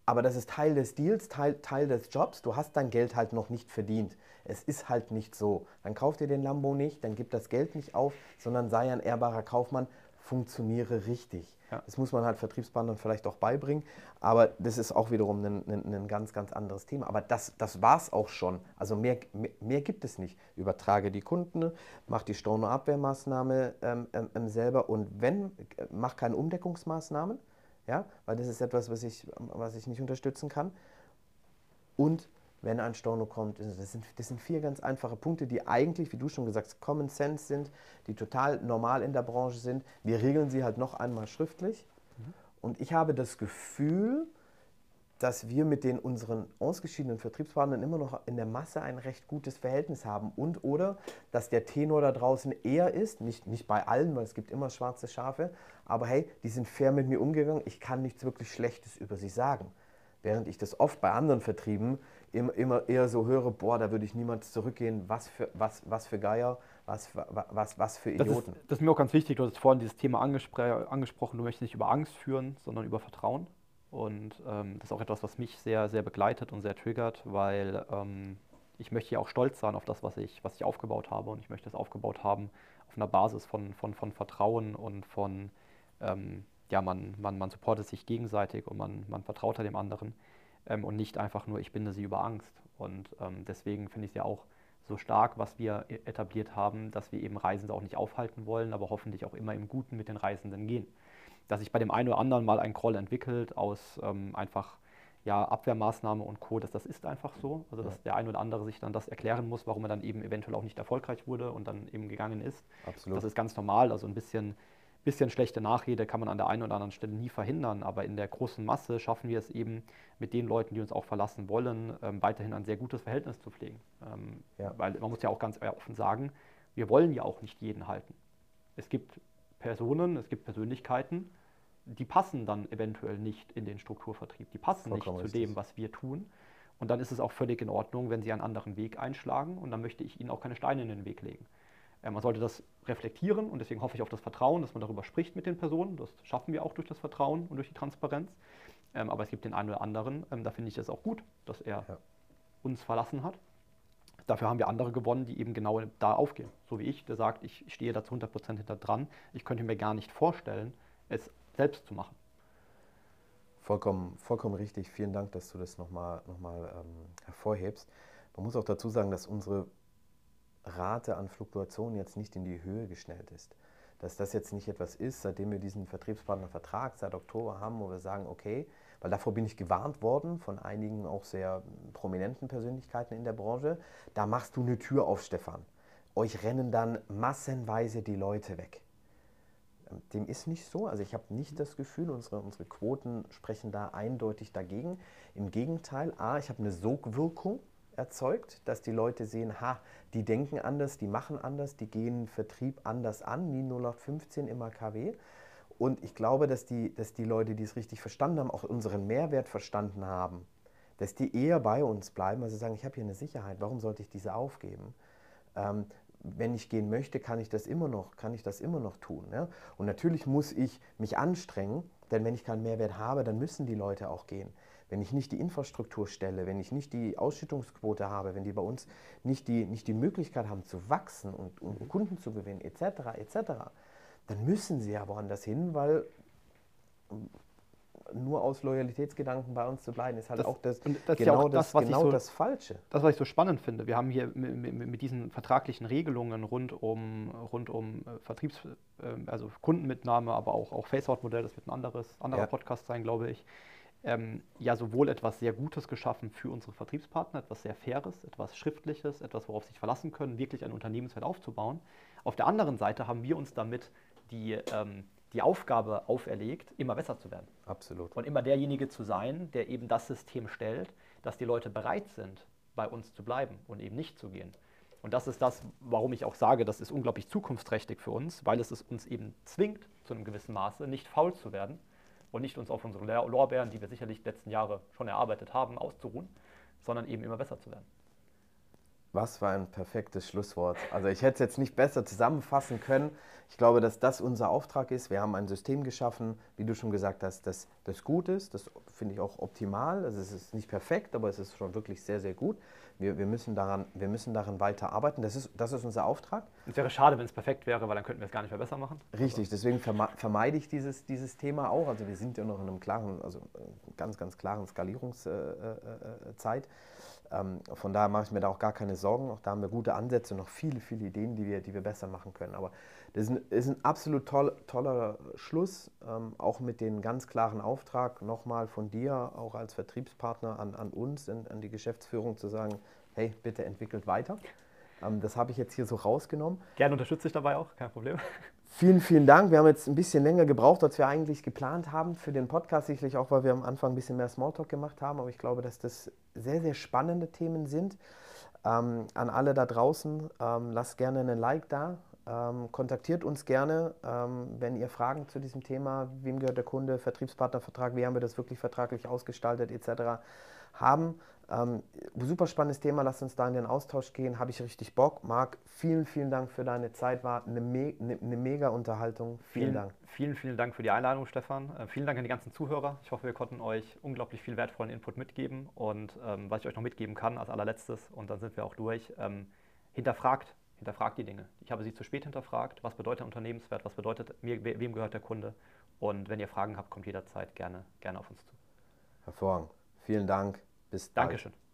aber das ist Teil des Deals, Teil, Teil des Jobs. Du hast dein Geld halt noch nicht verdient. Es ist halt nicht so. Dann kauf dir den Lambo nicht, dann gib das Geld nicht auf, sondern sei ein ehrbarer Kaufmann, funktioniere richtig. Ja. Das muss man halt Vertriebspartnern vielleicht auch beibringen. Aber das ist auch wiederum ein, ein, ein ganz, ganz anderes Thema. Aber das, das war es auch schon. Also mehr, mehr, mehr, gibt es nicht. Übertrage die Kunden, mach die Stornoabwehrmaßnahme ähm, ähm, selber und wenn, mach keine Umdeckungsmaßnahmen, ja, weil das ist etwas, was ich, was ich nicht unterstützen kann. Und wenn ein Storno kommt. Das sind, das sind vier ganz einfache Punkte, die eigentlich, wie du schon gesagt hast, Common Sense sind, die total normal in der Branche sind. Wir regeln sie halt noch einmal schriftlich. Mhm. Und ich habe das Gefühl, dass wir mit den unseren ausgeschiedenen Vertriebspartnern immer noch in der Masse ein recht gutes Verhältnis haben und oder dass der Tenor da draußen eher ist, nicht, nicht bei allen, weil es gibt immer schwarze Schafe, aber hey, die sind fair mit mir umgegangen, ich kann nichts wirklich Schlechtes über sie sagen. Während ich das oft bei anderen Vertrieben immer, immer eher so höre, boah, da würde ich niemals zurückgehen, was für, was, was für Geier, was, was, was für Idioten. Das ist, das ist mir auch ganz wichtig, du hast vorhin dieses Thema angespr angesprochen, du möchtest nicht über Angst führen, sondern über Vertrauen. Und ähm, das ist auch etwas, was mich sehr, sehr begleitet und sehr triggert, weil ähm, ich möchte ja auch stolz sein auf das, was ich, was ich aufgebaut habe. Und ich möchte es aufgebaut haben auf einer Basis von, von, von Vertrauen und von, ähm, ja, man, man, man supportet sich gegenseitig und man, man vertraut dem anderen ähm, und nicht einfach nur, ich binde sie über Angst. Und ähm, deswegen finde ich es ja auch so stark, was wir e-, etabliert haben, dass wir eben Reisende auch nicht aufhalten wollen, aber hoffentlich auch immer im Guten mit den Reisenden gehen. Dass sich bei dem einen oder anderen mal ein Crawl entwickelt aus ähm, einfach ja, Abwehrmaßnahme und Co., dass das ist einfach so. Also dass ja. der ein oder andere sich dann das erklären muss, warum er dann eben eventuell auch nicht erfolgreich wurde und dann eben gegangen ist. Absolut. Das ist ganz normal. Also ein bisschen bisschen schlechte Nachrede kann man an der einen oder anderen Stelle nie verhindern, aber in der großen Masse schaffen wir es eben mit den Leuten, die uns auch verlassen wollen, ähm, weiterhin ein sehr gutes Verhältnis zu pflegen. Ähm, ja. Weil man muss ja auch ganz offen sagen, wir wollen ja auch nicht jeden halten. Es gibt Personen, es gibt Persönlichkeiten, die passen dann eventuell nicht in den Strukturvertrieb, die passen Vollkommen nicht zu dem, was wir tun. Und dann ist es auch völlig in Ordnung, wenn sie einen anderen Weg einschlagen und dann möchte ich ihnen auch keine Steine in den Weg legen. Äh, man sollte das reflektieren und deswegen hoffe ich auf das Vertrauen, dass man darüber spricht mit den Personen. Das schaffen wir auch durch das Vertrauen und durch die Transparenz. Ähm, aber es gibt den einen oder anderen, ähm, da finde ich es auch gut, dass er ja. uns verlassen hat. Dafür haben wir andere gewonnen, die eben genau da aufgehen. So wie ich, der sagt, ich stehe da zu 100% hinter dran. Ich könnte mir gar nicht vorstellen, es selbst zu machen. Vollkommen, vollkommen richtig. Vielen Dank, dass du das nochmal noch mal, ähm, hervorhebst. Man muss auch dazu sagen, dass unsere Rate an Fluktuationen jetzt nicht in die Höhe geschnellt ist. Dass das jetzt nicht etwas ist, seitdem wir diesen Vertriebspartnervertrag seit Oktober haben, wo wir sagen, okay, weil davor bin ich gewarnt worden von einigen auch sehr prominenten Persönlichkeiten in der Branche, da machst du eine Tür auf, Stefan. euch rennen dann massenweise die Leute weg. Ähm, dem ist nicht so. Also ich habe nicht das Gefühl, unsere, unsere Quoten sprechen da eindeutig dagegen. Im Gegenteil, A, ich habe eine Sogwirkung erzeugt, dass die Leute sehen, ha, die denken anders, die machen anders, die gehen Vertrieb anders an, nie 0815 immer KW. Und ich glaube, dass die, dass die Leute, die es richtig verstanden haben, auch unseren Mehrwert verstanden haben, dass die eher bei uns bleiben, also sagen, ich habe hier eine Sicherheit, warum sollte ich diese aufgeben? Ähm, wenn ich gehen möchte, kann ich das immer noch, kann ich das immer noch tun. Ja? Und natürlich muss ich mich anstrengen, denn wenn ich keinen Mehrwert habe, dann müssen die Leute auch gehen. Wenn ich nicht die Infrastruktur stelle, wenn ich nicht die Ausschüttungsquote habe, wenn die bei uns nicht die, nicht die Möglichkeit haben zu wachsen und, und Kunden zu gewinnen, etc., etc., dann müssen sie ja woanders hin, weil nur aus Loyalitätsgedanken bei uns zu bleiben, ist halt das, auch das, das genau, auch das, das genau so, das Falsche. Das, was ich so spannend finde, wir haben hier mit, mit, diesen vertraglichen Regelungen rund um, rund um äh, Vertriebs-, äh, also Kundenmitnahme, aber auch, auch Face-Out-Modell, das wird ein anderes, anderer ja. Podcast sein, glaube ich, ähm, ja sowohl etwas sehr Gutes geschaffen für unsere Vertriebspartner, etwas sehr Faires, etwas Schriftliches, etwas, worauf sie sich verlassen können, wirklich ein Unternehmenswert aufzubauen. Auf der anderen Seite haben wir uns damit die, ähm, die Aufgabe auferlegt, immer besser zu werden. Absolut. Und immer derjenige zu sein, der eben das System stellt, dass die Leute bereit sind, bei uns zu bleiben und eben nicht zu gehen. Und das ist das, warum ich auch sage, das ist unglaublich zukunftsträchtig für uns, weil es uns eben zwingt, zu einem gewissen Maße nicht faul zu werden und nicht uns auf unsere Lorbeeren, die wir sicherlich die letzten Jahre schon erarbeitet haben, auszuruhen, sondern eben immer besser zu werden. Was für ein perfektes Schlusswort. Also ich hätte es jetzt nicht besser zusammenfassen können. Ich glaube, dass das unser Auftrag ist. Wir haben ein System geschaffen, wie du schon gesagt hast, das, das gut ist. Das finde ich auch optimal. Also es ist nicht perfekt, aber es ist schon wirklich sehr, sehr gut. Wir, wir, müssen, daran, wir müssen daran weiter arbeiten. Das ist, das ist unser Auftrag. Es wäre schade, wenn es perfekt wäre, weil dann könnten wir es gar nicht mehr besser machen. Richtig, deswegen vermeide ich dieses, dieses Thema auch. Also wir sind ja noch in einem klaren, also ganz, ganz klaren Skalierungszeit. Äh, äh, ähm, von daher mache ich mir da auch gar keine Sorgen. Auch da haben wir gute Ansätze, noch viele, viele Ideen, die wir, die wir besser machen können. Aber das ist ein, ist ein absolut toll, toller Schluss, ähm, auch mit dem ganz klaren Auftrag nochmal von dir, auch als Vertriebspartner an, an uns, an, an die Geschäftsführung zu sagen, hey, bitte entwickelt weiter. Ähm, das habe ich jetzt hier so rausgenommen. Gerne unterstütze ich dabei auch, kein Problem. Vielen, vielen Dank. Wir haben jetzt ein bisschen länger gebraucht, als wir eigentlich geplant haben für den Podcast. Sicherlich auch, weil wir am Anfang ein bisschen mehr Smalltalk gemacht haben. Aber ich glaube, dass das sehr, sehr spannende Themen sind. Ähm, an alle da draußen, ähm, lasst gerne einen Like da. Ähm, kontaktiert uns gerne, ähm, wenn ihr Fragen zu diesem Thema, wem gehört der Kunde, Vertriebspartnervertrag, wie haben wir das wirklich vertraglich ausgestaltet etc. haben. Ähm, super spannendes Thema, lass uns da in den Austausch gehen, habe ich richtig Bock. Marc, vielen, vielen Dank für deine Zeit, war eine, me eine, eine mega Unterhaltung. Vielen, vielen, Dank. Vielen, vielen Dank für die Einladung, Stefan. Äh, vielen Dank an die ganzen Zuhörer. Ich hoffe, wir konnten euch unglaublich viel wertvollen Input mitgeben und ähm, was ich euch noch mitgeben kann als allerletztes, und dann sind wir auch durch, ähm, hinterfragt, hinterfragt die Dinge. Ich habe sie zu spät hinterfragt. Was bedeutet Unternehmenswert? Was bedeutet mir, wem gehört der Kunde? Und wenn ihr Fragen habt, kommt jederzeit gerne, gerne auf uns zu. Hervorragend. Vielen Dank. Bis Dankeschön. Bald.